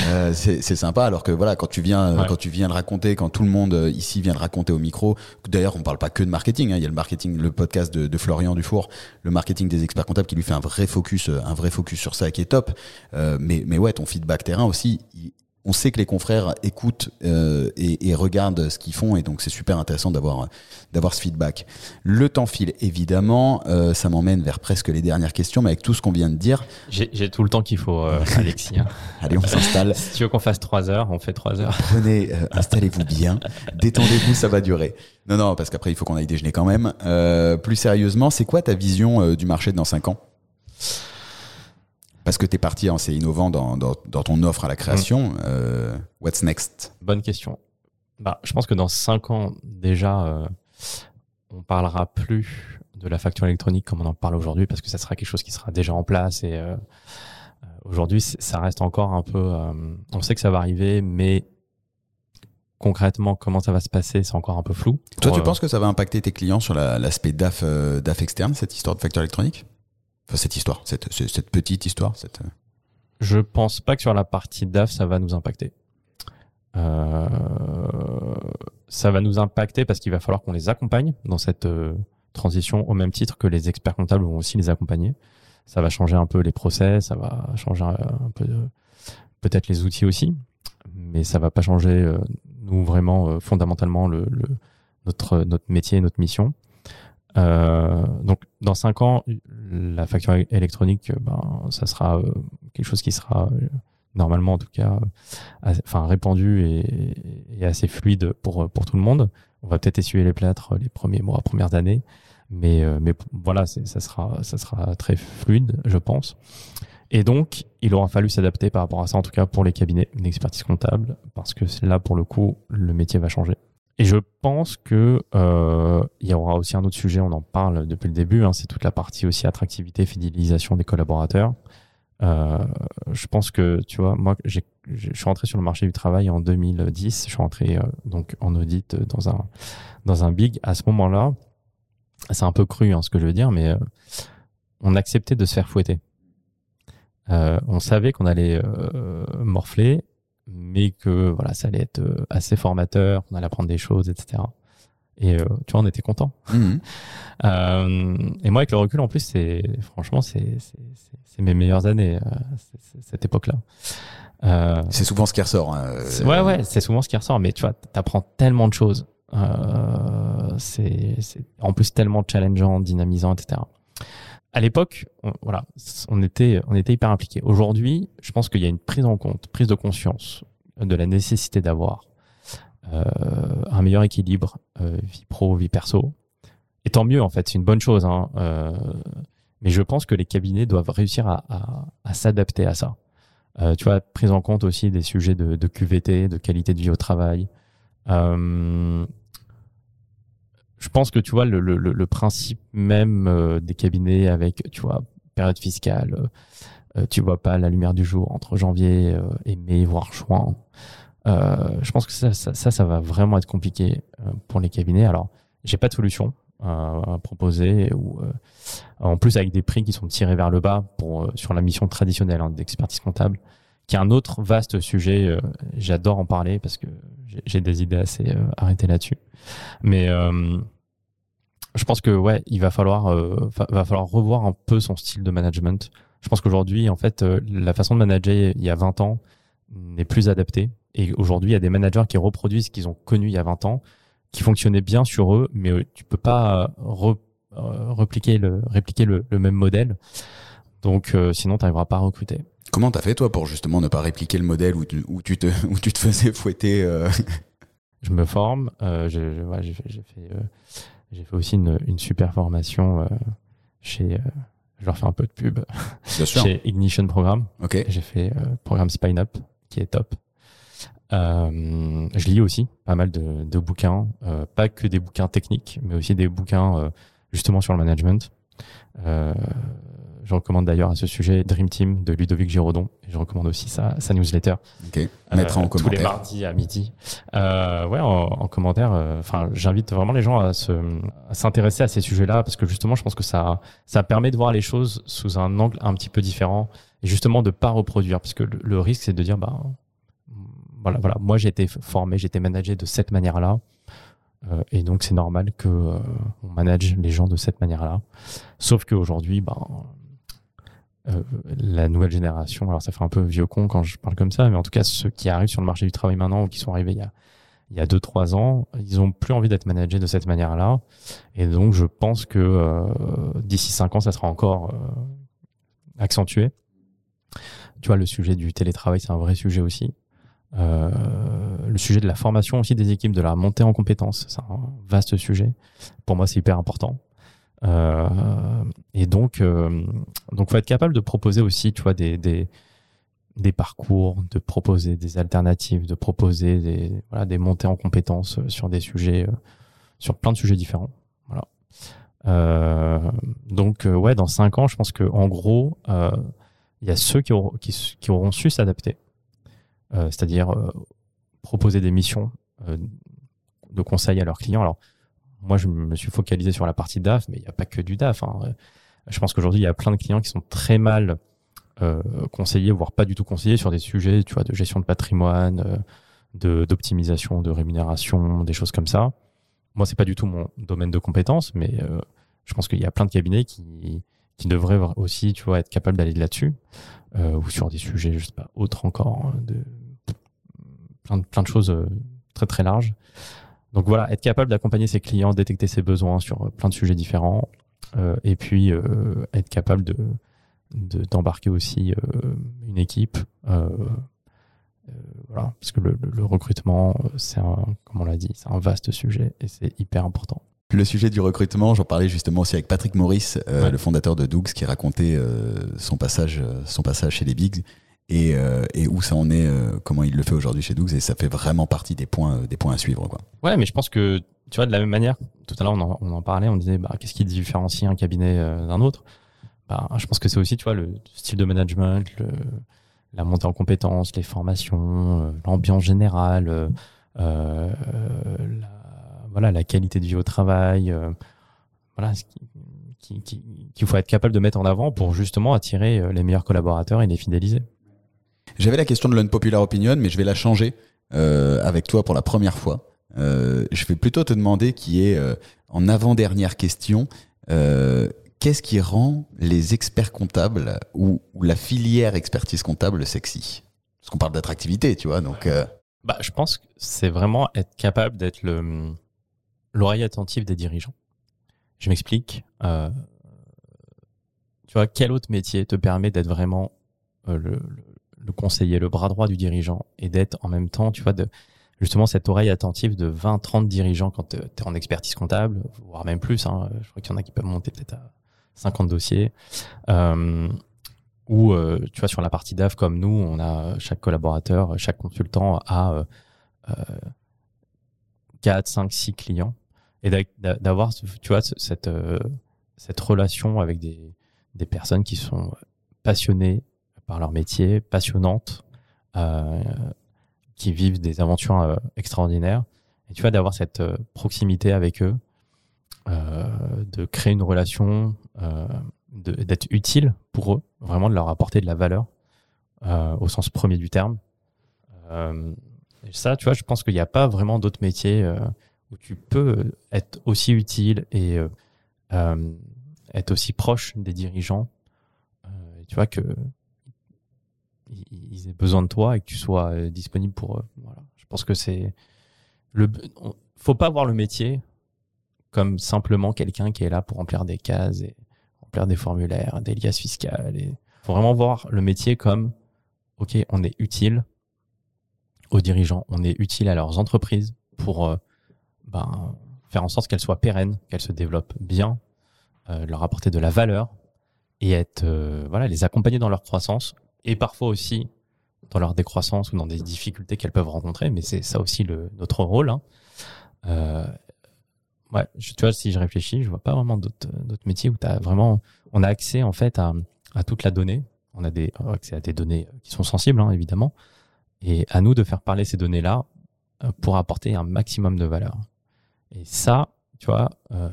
Euh, c'est sympa alors que voilà quand tu viens ouais. quand tu viens le raconter quand tout le monde euh, ici vient le raconter au micro d'ailleurs on parle pas que de marketing hein, il y a le marketing le podcast de, de, Florian Dufour le marketing des experts comptables qui lui fait un vrai focus un vrai focus sur ça qui est top euh, mais mais ouais ton feedback terrain aussi il, on sait que les confrères écoutent euh, et, et, regardent ce qu'ils font et donc c'est super intéressant d'avoir d'avoir ce feedback. Le temps file évidemment, euh, ça m'emmène vers presque les dernières questions, mais avec tout ce qu'on vient de dire, j'ai tout le temps qu'il faut, euh, Alexis. Hein. Allez, on s'installe. si tu veux qu'on fasse trois heures, on fait trois heures. Prenez, euh, installez-vous bien, détendez-vous, ça va durer. Non, non, parce qu'après il faut qu'on aille déjeuner quand même. Euh, plus sérieusement, c'est quoi ta vision du marché dans cinq ans? Parce que tu es parti assez innovant dans, dans, dans, ton offre à la création. Mmh. Euh, what's next? Bonne question. Bah, je pense que dans cinq ans, déjà, euh, on parlera plus de la facture électronique comme on en parle aujourd'hui, parce que ça sera quelque chose qui sera déjà en place. Et euh, aujourd'hui, ça reste encore un peu. Euh, on sait que ça va arriver, mais concrètement, comment ça va se passer, c'est encore un peu flou. Toi, tu euh, penses que ça va impacter tes clients sur l'aspect la, DAF, euh, DAF externe, cette histoire de facture électronique? Cette histoire, cette, petite histoire. Cette... Euh. Je pense pas que sur la partie DAF, ça va nous impacter. Euh, ça va nous impacter parce qu'il va falloir qu'on les accompagne dans cette euh, transition au même titre que les experts comptables vont aussi les accompagner. Ça va changer un peu les process, ça va changer un peu peut-être les outils aussi, mais ça va pas changer nous vraiment fondamentalement le, le, notre notre métier, notre mission. Euh, donc dans cinq ans, la facture électronique, ben, ça sera quelque chose qui sera normalement en tout cas, enfin répandu et, et, assez fluide pour pour tout le monde. On va peut-être essuyer les plâtres les premiers mois, premières années, mais mais voilà, ça sera ça sera très fluide, je pense. Et donc, il aura fallu s'adapter par rapport à ça, en tout cas pour les cabinets d'expertise comptable, parce que là, pour le coup, le métier va changer. Et je pense que euh, il y aura aussi un autre sujet, on en parle depuis le début, hein, c'est toute la partie aussi attractivité, fidélisation des collaborateurs. Euh, je pense que, tu vois, moi, je suis rentré sur le marché du travail en 2010. Je suis rentré euh, donc en audit dans un dans un big. À ce moment-là, c'est un peu cru hein, ce que je veux dire, mais euh, on acceptait de se faire fouetter. Euh, on savait qu'on allait euh, morfler, mais que voilà, ça allait être euh, assez formateur, qu'on allait apprendre des choses, etc. Et tu vois, on était content. Mmh. et moi, avec le recul, en plus, c'est franchement, c'est mes meilleures années, cette époque-là. c'est souvent ce qui ressort. Hein, ouais, ouais, c'est souvent ce qui ressort. Mais tu vois, t'apprends tellement de choses. c'est en plus tellement challengeant, dynamisant, etc à l'époque, on, voilà, on était, on était hyper impliqués. Aujourd'hui, je pense qu'il y a une prise en compte, prise de conscience de la nécessité d'avoir euh, un meilleur équilibre euh, vie pro, vie perso. Et tant mieux, en fait, c'est une bonne chose. Hein, euh, mais je pense que les cabinets doivent réussir à, à, à s'adapter à ça. Euh, tu vois, prise en compte aussi des sujets de, de QVT, de qualité de vie au travail. Euh, je pense que tu vois le, le, le principe même euh, des cabinets avec tu vois période fiscale, euh, euh, tu vois pas la lumière du jour entre janvier et mai voire juin. je pense que ça, ça, ça, va vraiment être compliqué pour les cabinets. Alors, j'ai pas de solution à proposer ou en plus avec des prix qui sont tirés vers le bas pour sur la mission traditionnelle hein, d'expertise comptable, qui un autre vaste sujet. J'adore en parler parce que j'ai des idées assez arrêtées là-dessus. Mais je pense que ouais, il va falloir euh, va falloir revoir un peu son style de management. Je pense qu'aujourd'hui, en fait, euh, la façon de manager il y a 20 ans n'est plus adaptée. Et aujourd'hui, il y a des managers qui reproduisent ce qu'ils ont connu il y a 20 ans, qui fonctionnaient bien sur eux, mais euh, tu peux pas répliquer le répliquer le, même modèle. Donc, sinon, tu n'arriveras pas à recruter. Comment t'as fait toi pour justement ne pas répliquer le modèle où tu, où tu te où tu te faisais fouetter Je me forme. j'ai ouais, fait, fait aussi une, une super formation euh, chez, euh, je leur fais un peu de pub, chez Ignition Programme. J'ai fait euh, programme Spine Up, qui est top. Euh, je lis aussi pas mal de, de bouquins, euh, pas que des bouquins techniques, mais aussi des bouquins justement sur le management. Euh, je recommande d'ailleurs à ce sujet Dream Team de Ludovic Giraudon. Je recommande aussi sa, sa newsletter. Ok. Mettre en commentaire. Tous les mardis à midi. Euh, ouais, en, en commentaire. Euh, enfin, j'invite vraiment les gens à se à s'intéresser à ces sujets-là parce que justement, je pense que ça ça permet de voir les choses sous un angle un petit peu différent et justement de pas reproduire parce que le, risque c'est de dire bah voilà voilà moi j'ai été formé, j'ai été managé de cette manière-là. Euh, et donc c'est normal que euh, on manage les gens de cette manière-là. Sauf qu'aujourd'hui, ben, euh, la nouvelle génération, alors ça fait un peu vieux con quand je parle comme ça, mais en tout cas ceux qui arrivent sur le marché du travail maintenant ou qui sont arrivés il y a il y a deux trois ans, ils ont plus envie d'être managés de cette manière-là, et donc je pense que euh, d'ici cinq ans, ça sera encore euh, accentué. Tu vois, le sujet du télétravail, c'est un vrai sujet aussi. Euh, le sujet de la formation aussi des équipes, de la montée en compétences, c'est un vaste sujet. Pour moi, c'est hyper important. Euh, et donc, euh, donc, faut être capable de proposer aussi, tu vois, des, des, parcours, de proposer des alternatives, de proposer des, voilà, des montées en compétences sur des sujets, euh, sur plein de sujets différents. Voilà. Euh, donc, euh, ouais, dans cinq ans, je pense que en gros, il y a ceux qui auront, qui auront su s'adapter, c'est-à-dire proposer des missions de conseil à leurs clients. Alors, moi, je me suis focalisé sur la partie DAF, mais il n'y a pas que du DAF. Hein. Je pense qu'aujourd'hui, il y a plein de clients qui sont très mal euh, conseillés, voire pas du tout conseillés sur des sujets, tu vois, de gestion de patrimoine, euh, d'optimisation de rémunération, des choses comme ça. Moi, c'est pas du tout mon domaine de compétence, mais euh, je pense qu'il y a plein de cabinets qui qui devraient aussi, tu vois, être capables d'aller là-dessus, ou sur des sujets, je sais pas, autres encore, hein, de plein de plein de choses très très larges. Donc voilà, être capable d'accompagner ses clients, détecter ses besoins sur plein de sujets différents, et puis être capable de d'embarquer aussi une équipe. voilà, parce que le, le recrutement, c'est un, comme on l'a dit, c'est un vaste sujet et c'est hyper important. Le sujet du recrutement, j'en parlais justement aussi avec Patrick Maurice, euh, le fondateur de Dougs, qui racontait euh, son, passage, euh, son passage chez les Bigs et, où ça en est, comment il le fait aujourd'hui chez Dougs. Et ça fait vraiment partie des points, des points à suivre. Quoi. Ouais, mais je pense que, tu vois, de la même manière, tout à l'heure, on, en parlait, on disait, bah, qu'est-ce qui différencie un cabinet d'un autre? Bah, Je pense que c'est aussi, tu vois, le style de management, la montée en compétences, les formations, l'ambiance générale, la voilà, la qualité de vie au travail, euh, voilà, qu'il faut être capable de mettre en avant pour justement attirer euh, les meilleurs collaborateurs et les fidéliser. J'avais la question de l'unpopular opinion, mais je vais la changer euh, avec toi pour la première fois. je vais plutôt te demander qui est en avant-dernière question. Qu'est-ce qui rend les experts comptables ou, la filière expertise comptable sexy? Parce qu'on parle d'attractivité, tu vois. Donc, bah, je pense que c'est vraiment être capable d'être le, l'oreille attentive des dirigeants. Je m'explique. Euh, tu vois, quel autre métier te permet d'être vraiment euh, le, le, conseiller, le bras droit du dirigeant et d'être en même temps, tu vois, de, justement cette oreille attentive de 20, 30 dirigeants quand tu es en expertise comptable, voire même plus. Hein, je crois qu'il y en a qui peuvent monter peut-être à 50 dossiers. Euh, ou, euh, tu vois, sur la partie DAF, comme nous, on a chaque collaborateur, chaque consultant a 4, 5, 6 clients et d'avoir tu vois cette euh, cette relation avec des personnes qui sont passionnées par leur métier, passionnantes, euh, qui vivent des aventures euh, extraordinaires. Et tu vois d'avoir cette proximité avec eux, de créer une relation, d'être utile pour eux, vraiment de leur apporter de la valeur au sens premier du terme. et ça, tu vois, je pense qu'il n'y a pas vraiment d'autres métiers où tu peux être aussi utile et euh, euh, être aussi proche des dirigeants. Euh, tu vois que ils aient besoin de toi et que tu sois disponible pour eux. Voilà. Je pense que c'est le. Faut pas voir le métier comme simplement quelqu'un qui est là pour remplir des cases et remplir des formulaires, des liasses fiscales. Il faut vraiment voir le métier comme, ok, on est utile aux dirigeants, on est utile à leurs entreprises pour ben, faire en sorte qu'elle soit pérenne, qu'elle se développe bien, euh, leur apporter de la valeur et être, euh, voilà, les accompagner dans leur croissance et parfois aussi dans leur décroissance ou dans des difficultés qu'elles peuvent rencontrer. Mais c'est ça aussi le, notre rôle. Hein. Euh, ouais, tu vois, si je réfléchis, je vois pas vraiment d'autres métiers où as vraiment, on a accès en fait à, à toute la donnée. On a des accès à des données qui sont sensibles, hein, évidemment, et à nous de faire parler ces données-là pour apporter un maximum de valeur. Et ça, tu vois, euh,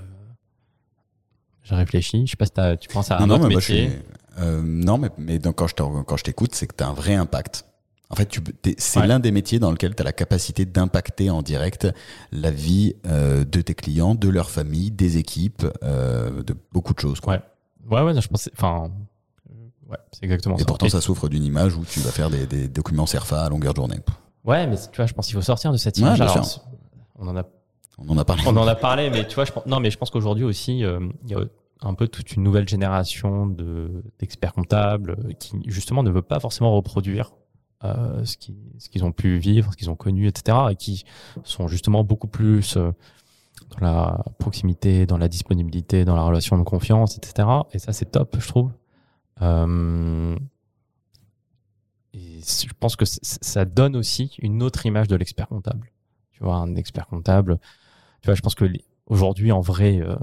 je réfléchis. Je sais pas si tu penses à un autre métier. Euh, non, mais, mais donc, quand je t'écoute, c'est que tu as un vrai impact. En fait, c'est l'un des métiers dans lequel tu as la capacité d'impacter en direct la vie euh, de tes clients, de leur famille, des équipes, euh, de beaucoup de choses. Quoi. Ouais, ouais, ouais je pense. Enfin, ouais, c'est exactement Et pourtant, ça souffre d'une image où tu vas faire des, des, documents CERFA à longueur de journée. Ouais, mais tu vois, je pense qu'il faut sortir de cette image. on en a on en a parlé. On en a parlé, mais tu vois, je pense, non, mais je pense qu'aujourd'hui aussi, euh, il y a un peu toute une nouvelle génération de d'experts comptables qui justement ne veut pas forcément reproduire euh, ce qu'ils ont pu vivre, ce qu'ils ont connu, etc. et qui sont justement beaucoup plus euh, dans la proximité, dans la disponibilité, dans la relation de confiance, etc. Et ça, c'est top, je trouve. Euh, je pense que ça donne aussi une autre image de l'expert comptable. Tu vois, un expert comptable, tu vois, je pense que aujourd'hui, en vrai, euh,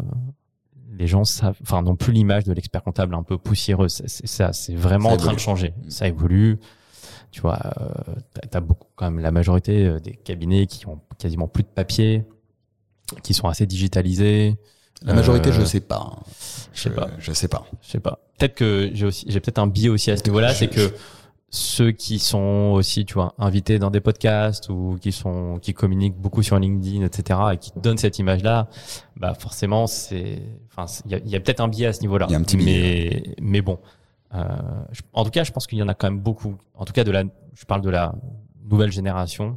les gens savent, enfin, n'ont plus l'image de l'expert comptable un peu poussiéreux. C'est ça, c'est vraiment en train de changer. Mm. Ça évolue. Tu vois, euh, t'as as beaucoup, quand même, la majorité euh, des cabinets qui ont quasiment plus de papier, qui sont assez digitalisés. La majorité, je sais pas. Je sais pas. Je sais pas. Je sais pas. Peut-être que j'ai aussi, j'ai peut-être un biais aussi à ce niveau-là, c'est que ceux qui sont aussi, tu vois, invités dans des podcasts ou qui sont, qui communiquent beaucoup sur LinkedIn, etc., et qui donnent cette image-là, bah forcément, c'est, enfin, il y a, peut-être un biais à ce niveau-là. Il y a un petit biais. Mais, mais bon, euh, en tout cas, je pense qu'il y en a quand même beaucoup. En tout cas, de la, je parle de la nouvelle génération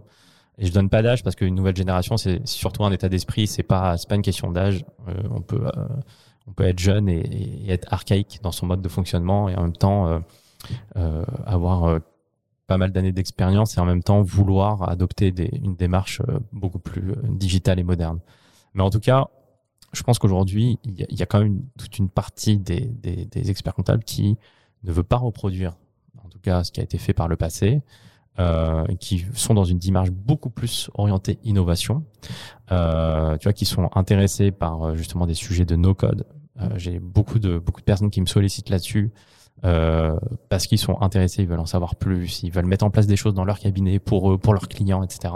Et je donne pas d'âge parce qu'une nouvelle génération, c'est surtout un état d'esprit. C'est pas, c'est pas une question d'âge. Euh, on peut, euh, on peut être jeune et, et, être archaïque dans son mode de fonctionnement et en même temps euh, avoir pas mal d'années d'expérience et en même temps vouloir adopter des, une démarche beaucoup plus digitale et moderne. Mais en tout cas, je pense qu'aujourd'hui, il y, a quand même toute une partie des, des, des experts comptables qui ne veut pas reproduire, en tout cas, ce qui a été fait par le passé euh, qui sont dans une démarche beaucoup plus orientée innovation, euh, tu vois, qui sont intéressés par euh, justement des sujets de no-code. Euh, J'ai beaucoup de beaucoup de personnes qui me sollicitent là-dessus euh, parce qu'ils sont intéressés, ils veulent en savoir plus, ils veulent mettre en place des choses dans leur cabinet pour eux, pour leurs clients, etc.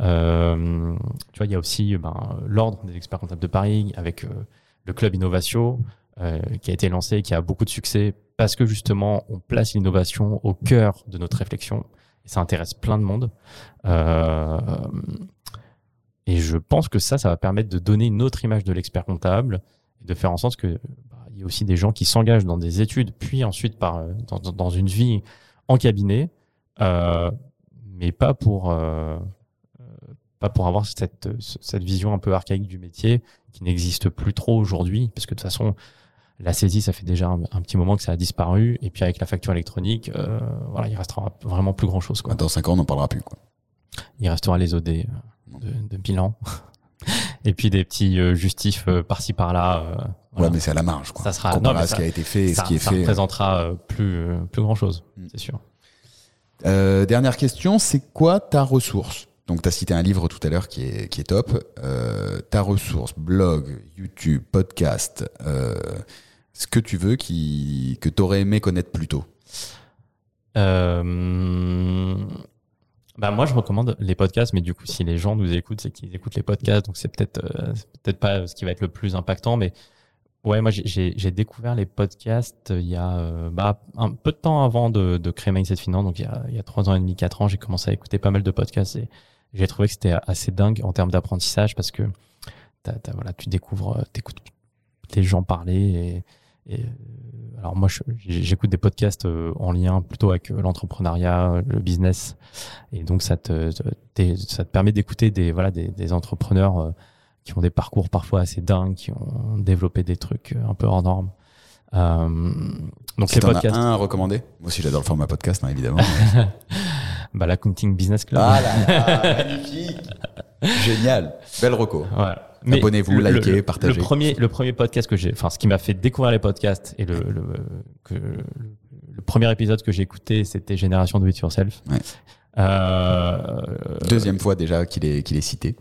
Euh, tu vois, il y a aussi ben, l'ordre des experts comptables de Paris avec le club Innovation qui a été lancé, qui a beaucoup de succès parce que justement on place l'innovation au cœur de notre réflexion et ça intéresse plein de monde. Euh, et je pense que ça, ça va permettre de donner une autre image de l'expert comptable et de faire en sorte que il y a aussi des gens qui s'engagent dans des études, puis ensuite par dans, dans une vie en cabinet, euh, mais pas pour euh, pas pour avoir cette cette vision un peu archaïque du métier qui n'existe plus trop aujourd'hui, parce que de toute façon la saisie, ça fait déjà un, petit moment que ça a disparu. Et puis avec la facture électronique, euh, voilà, il restera vraiment plus grand chose. Quoi. Dans 5 ans, on n'en parlera plus. Quoi. Il restera les OD euh, de, de bilan. Et puis des petits euh, justifs euh, par-ci par-là. Euh, voilà. Ouais, mais c'est à la marge. Quoi. Ça sera non, mais ce qui a été fait et ça, ce qui est ça fait. représentera plus plus grand chose, mm. c'est sûr. dernière question, c'est quoi ta ressource? Donc, tu as cité un livre tout à l'heure qui est, qui est top. Euh, ta ressource, blog, YouTube, podcast, euh, ce que tu veux qui, que tu aurais aimé connaître plus tôt? Bah moi, je recommande les podcasts, mais du coup, si les gens nous écoutent, c'est qu'ils écoutent les podcasts, donc c'est peut-être euh, peut-être pas ce qui va être le plus impactant, mais ouais, moi j'ai découvert les podcasts il y a euh, bah, un peu de temps avant de, de créer Mindset Finance, donc il y a il y a trois ans et demi, quatre ans, j'ai commencé à écouter pas mal de podcasts et j'ai trouvé que c'était assez dingue en termes d'apprentissage parce que t'as, t'as, voilà, tu découvres, t'écoutes les gens parler et, et alors moi, j'écoute des podcasts en lien plutôt avec l'entrepreneuriat, le business, et donc ça te, ça te permet d'écouter des voilà des, des, entrepreneurs qui ont des parcours parfois assez dingues, qui ont développé des trucs un peu hors normes. Euh, donc c'est podcast. un à recommander? Moi aussi j'adore le format podcast hein, évidemment. bah l'accounting business club. Ah là là, magnifique, génial, belle reco. Ouais. Abonnez-vous, likez, partagez. Le premier, le premier podcast que j'ai, enfin, ce qui m'a fait découvrir les podcasts et le, le, que, le premier épisode que j'ai écouté, c'était Génération Do It Yourself. Ouais. Euh, Deuxième fois déjà qu'il est, qu'il est cité.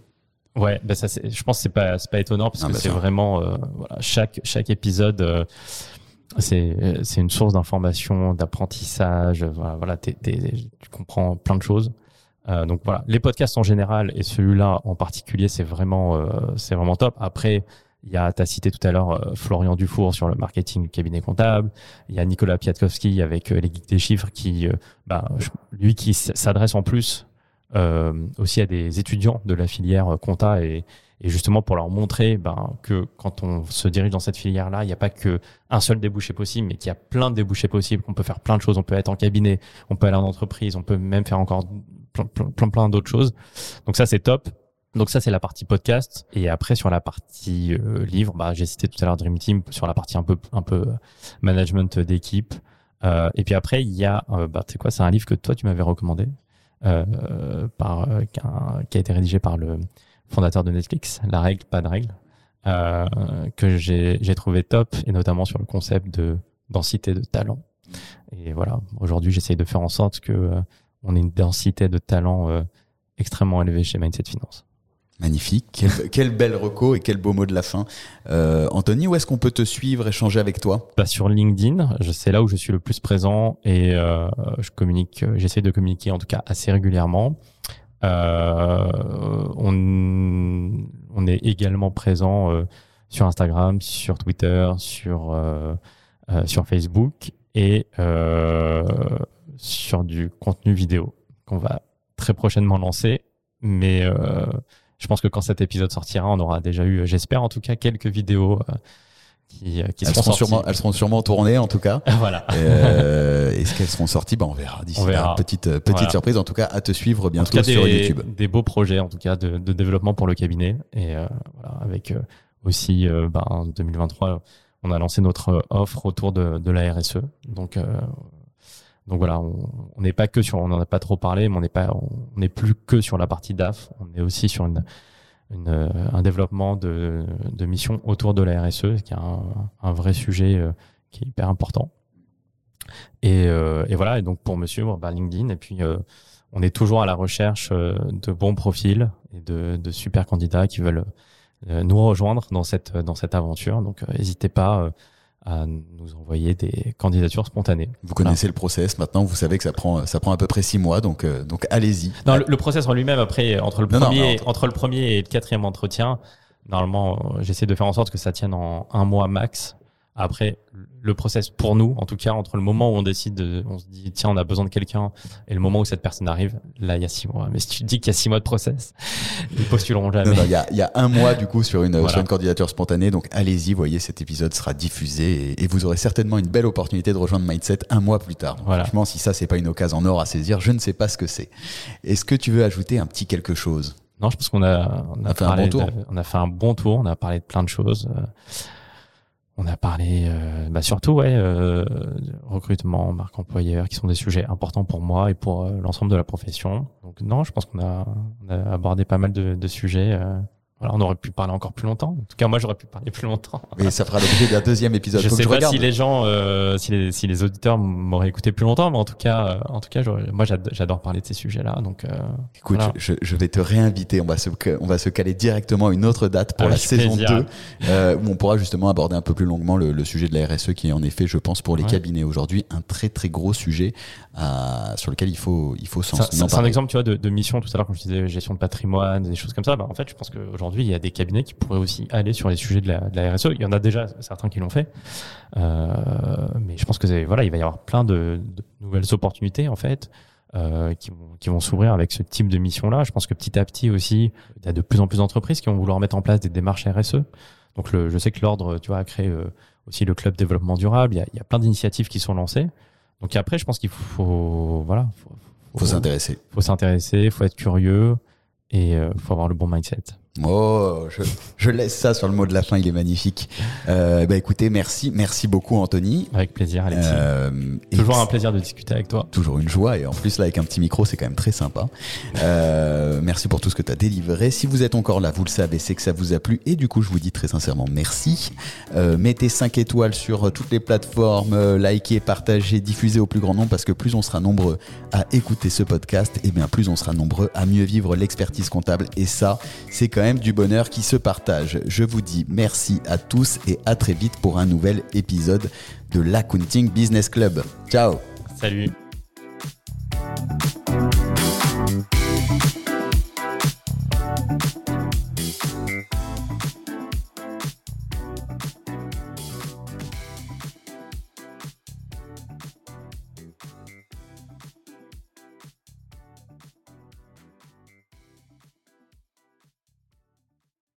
Ouais, ça, je pense que c'est pas, c'est pas étonnant parce non, que c'est vraiment, euh, voilà, chaque, chaque épisode, euh, c'est, c'est une source d'information, d'apprentissage. Voilà, voilà tu comprends plein de choses. Euh, donc voilà, les podcasts en général et celui-là en particulier, c'est vraiment, euh, c'est vraiment top. Après, il y a, t'as cité tout à l'heure euh, Florian Dufour sur le marketing du cabinet comptable. Il y a Nicolas Piatkowski avec les geeks des chiffres qui, bah, lui qui s'adresse en plus aussi à des étudiants de la filière compta et, et justement pour leur montrer ben, que quand on se dirige dans cette filière-là, il n'y a pas que un seul débouché possible, mais qu'il y a plein de débouchés possibles, qu'on peut faire plein de choses. On peut être en cabinet, on peut aller en entreprise, on peut même faire encore plein, plein, plein, d'autres choses. Donc ça, c'est top. Donc ça, c'est la partie podcast. Et après, sur la partie euh, livre, bah, j'ai cité tout à l'heure Dream Team, sur la partie un peu, un peu management d'équipe. Euh, et puis après, il y a, euh, bah, tu sais quoi, c'est un livre que toi, tu m'avais recommandé, euh, par, euh, qui, a, qui, a, été rédigé par le fondateur de Netflix, La règle, pas de règle, que j'ai trouvé top, et notamment sur le concept de densité de talent. Et voilà, aujourd'hui, j'essaye de faire en sorte que on ait une densité de talent euh, extrêmement élevée chez Mindset Finance. Magnifique, quel, quel bel reco et quel beau mot de la fin. Euh, Anthony, où est-ce qu'on peut te suivre, échanger avec toi? Bah, Sur LinkedIn, c'est là où je suis le plus présent et euh, je communique, j'essaie de communiquer en tout cas assez régulièrement. Euh, on, on, est également présent sur Instagram, sur Twitter, sur, sur Facebook et sur du contenu vidéo qu'on va très prochainement lancer. Mais euh, je pense que quand cet épisode sortira, on aura déjà eu, j'espère en tout cas, quelques vidéos euh, qui, qui elles, seront, sûrement, elles seront sûrement tournées en tout cas. voilà. Euh, Est-ce qu'elles seront sorties bah, On verra d'ici là. Petite, petite voilà. surprise. En tout cas, à te suivre bientôt cas, sur des, YouTube. Des beaux projets en tout cas de, de développement pour le cabinet. Et euh, voilà, avec euh, aussi euh, bah, en 2023, on a lancé notre offre autour de, de la RSE. Donc, euh, donc voilà, on n'est pas que sur, on n'en a pas trop parlé, mais on n'est pas, on n'est plus que sur la partie DAF. On est aussi sur une une, euh, un développement de, de missions autour de la RSE, qui est un, un vrai sujet euh, qui est hyper important. Et, euh, et, voilà, et donc pour monsieur, bah, LinkedIn, et puis euh, on est toujours à la recherche de bons profils et de, de super candidats qui veulent nous rejoindre dans cette, dans cette aventure. Donc n'hésitez pas à nous envoyer des candidatures spontanées. Vous connaissez voilà. le process maintenant, vous savez que ça prend ça prend à peu près six mois, donc euh, donc allez-y. Non, le, le, process en lui-même après entre le premier non, non, entre... entre... le premier et le quatrième entretien, normalement j'essaie de faire en sorte que ça tienne en un mois max. Après, le process pour nous, en tout cas, entre le moment où on décide, de, on se dit tiens, on a besoin de quelqu'un, et le moment où cette personne arrive, là, il y a six mois. Mais si tu te dis qu'il y a six mois de process, ils postuleront jamais. Il y a, il y a un mois du coup sur une, voilà. sur une candidature spontanée. Donc allez-y, voyez, cet épisode sera diffusé et, et, vous aurez certainement une belle opportunité de rejoindre Mindset un mois plus tard. Donc, voilà. Franchement, si ça c'est pas une occasion en or à saisir, je ne sais pas ce que c'est. Est-ce que tu veux ajouter un petit quelque chose? Non, je pense qu'on a, on a, on a fait un bon tour. De, on a fait un bon tour. On a parlé de plein de choses. On a parlé euh, bah surtout ouais, euh, recrutement, marque employeur, qui sont des sujets importants pour moi et pour euh, l'ensemble de la profession. Donc non, je pense qu'on a, a abordé pas mal de, de sujets euh, voilà, on aurait pu parler encore plus longtemps. En tout cas, moi, j'aurais pu parler plus longtemps. Et ça fera l'objet d'un deuxième épisode. Je Faut sais que pas je si les gens, euh, si, les, si les auditeurs m'auraient écouté plus longtemps, mais en tout cas, euh, en tout cas, moi, j'adore parler de ces sujets-là. Donc, euh, écoute, voilà. je, je, vais te réinviter. On va se, on va se caler directement à une autre date pour la saison plaisir. 2, euh, où on pourra justement aborder un peu plus longuement le, le, sujet de la RSE, qui est en effet, je pense, pour les Ouais. cabinets aujourd'hui, un très très gros sujet sur lequel il faut, il faut s'en C'est un exemple, tu vois, de, de mission tout à l'heure, quand je disais gestion de patrimoine, des choses comme ça. Bah, en fait, je pense qu'aujourd'hui, il y a des cabinets qui pourraient aussi aller sur les sujets de la, de la RSE. Il y en a déjà certains qui l'ont fait, euh, mais je pense que voilà, il va y avoir plein de, de nouvelles opportunités en fait. euh, qui vont, qui vont s'ouvrir avec ce type de mission-là. Je pense que petit à petit aussi, il y a de plus en plus d'entreprises qui vont vouloir mettre en place des démarches RSE. Donc le, je sais que l'ordre, tu vois, a créé euh, aussi le club développement durable. Il y a, il y a plein d'initiatives qui sont lancées. Donc après, je pense qu'il faut, voilà, faut, faut s'intéresser. faut s'intéresser, faut être curieux et euh, faut avoir le bon mindset. Oh, je, je laisse ça sur le mot de la fin, il est magnifique. Euh, bah écoutez, merci, merci beaucoup Anthony. Avec plaisir, Alexis. Euh, Toujours un plaisir de discuter avec toi. toujours une joie et en plus là avec un petit micro c'est quand même très sympa. Euh, merci pour tout ce que tu as délivré. Si vous êtes encore là, vous le savez, c'est que ça vous a plu et du coup je vous dis très sincèrement merci. Euh, mettez 5 étoiles sur euh, toutes les plateformes, likez, partagez, diffusez au plus grand nombre parce que plus on sera nombreux à écouter ce podcast, et bien plus on sera nombreux à mieux vivre l'expertise comptable et ça c'est quand du bonheur qui se partage. Je vous dis merci à tous et à très vite pour un nouvel épisode de l'Accounting Business Club. Ciao Salut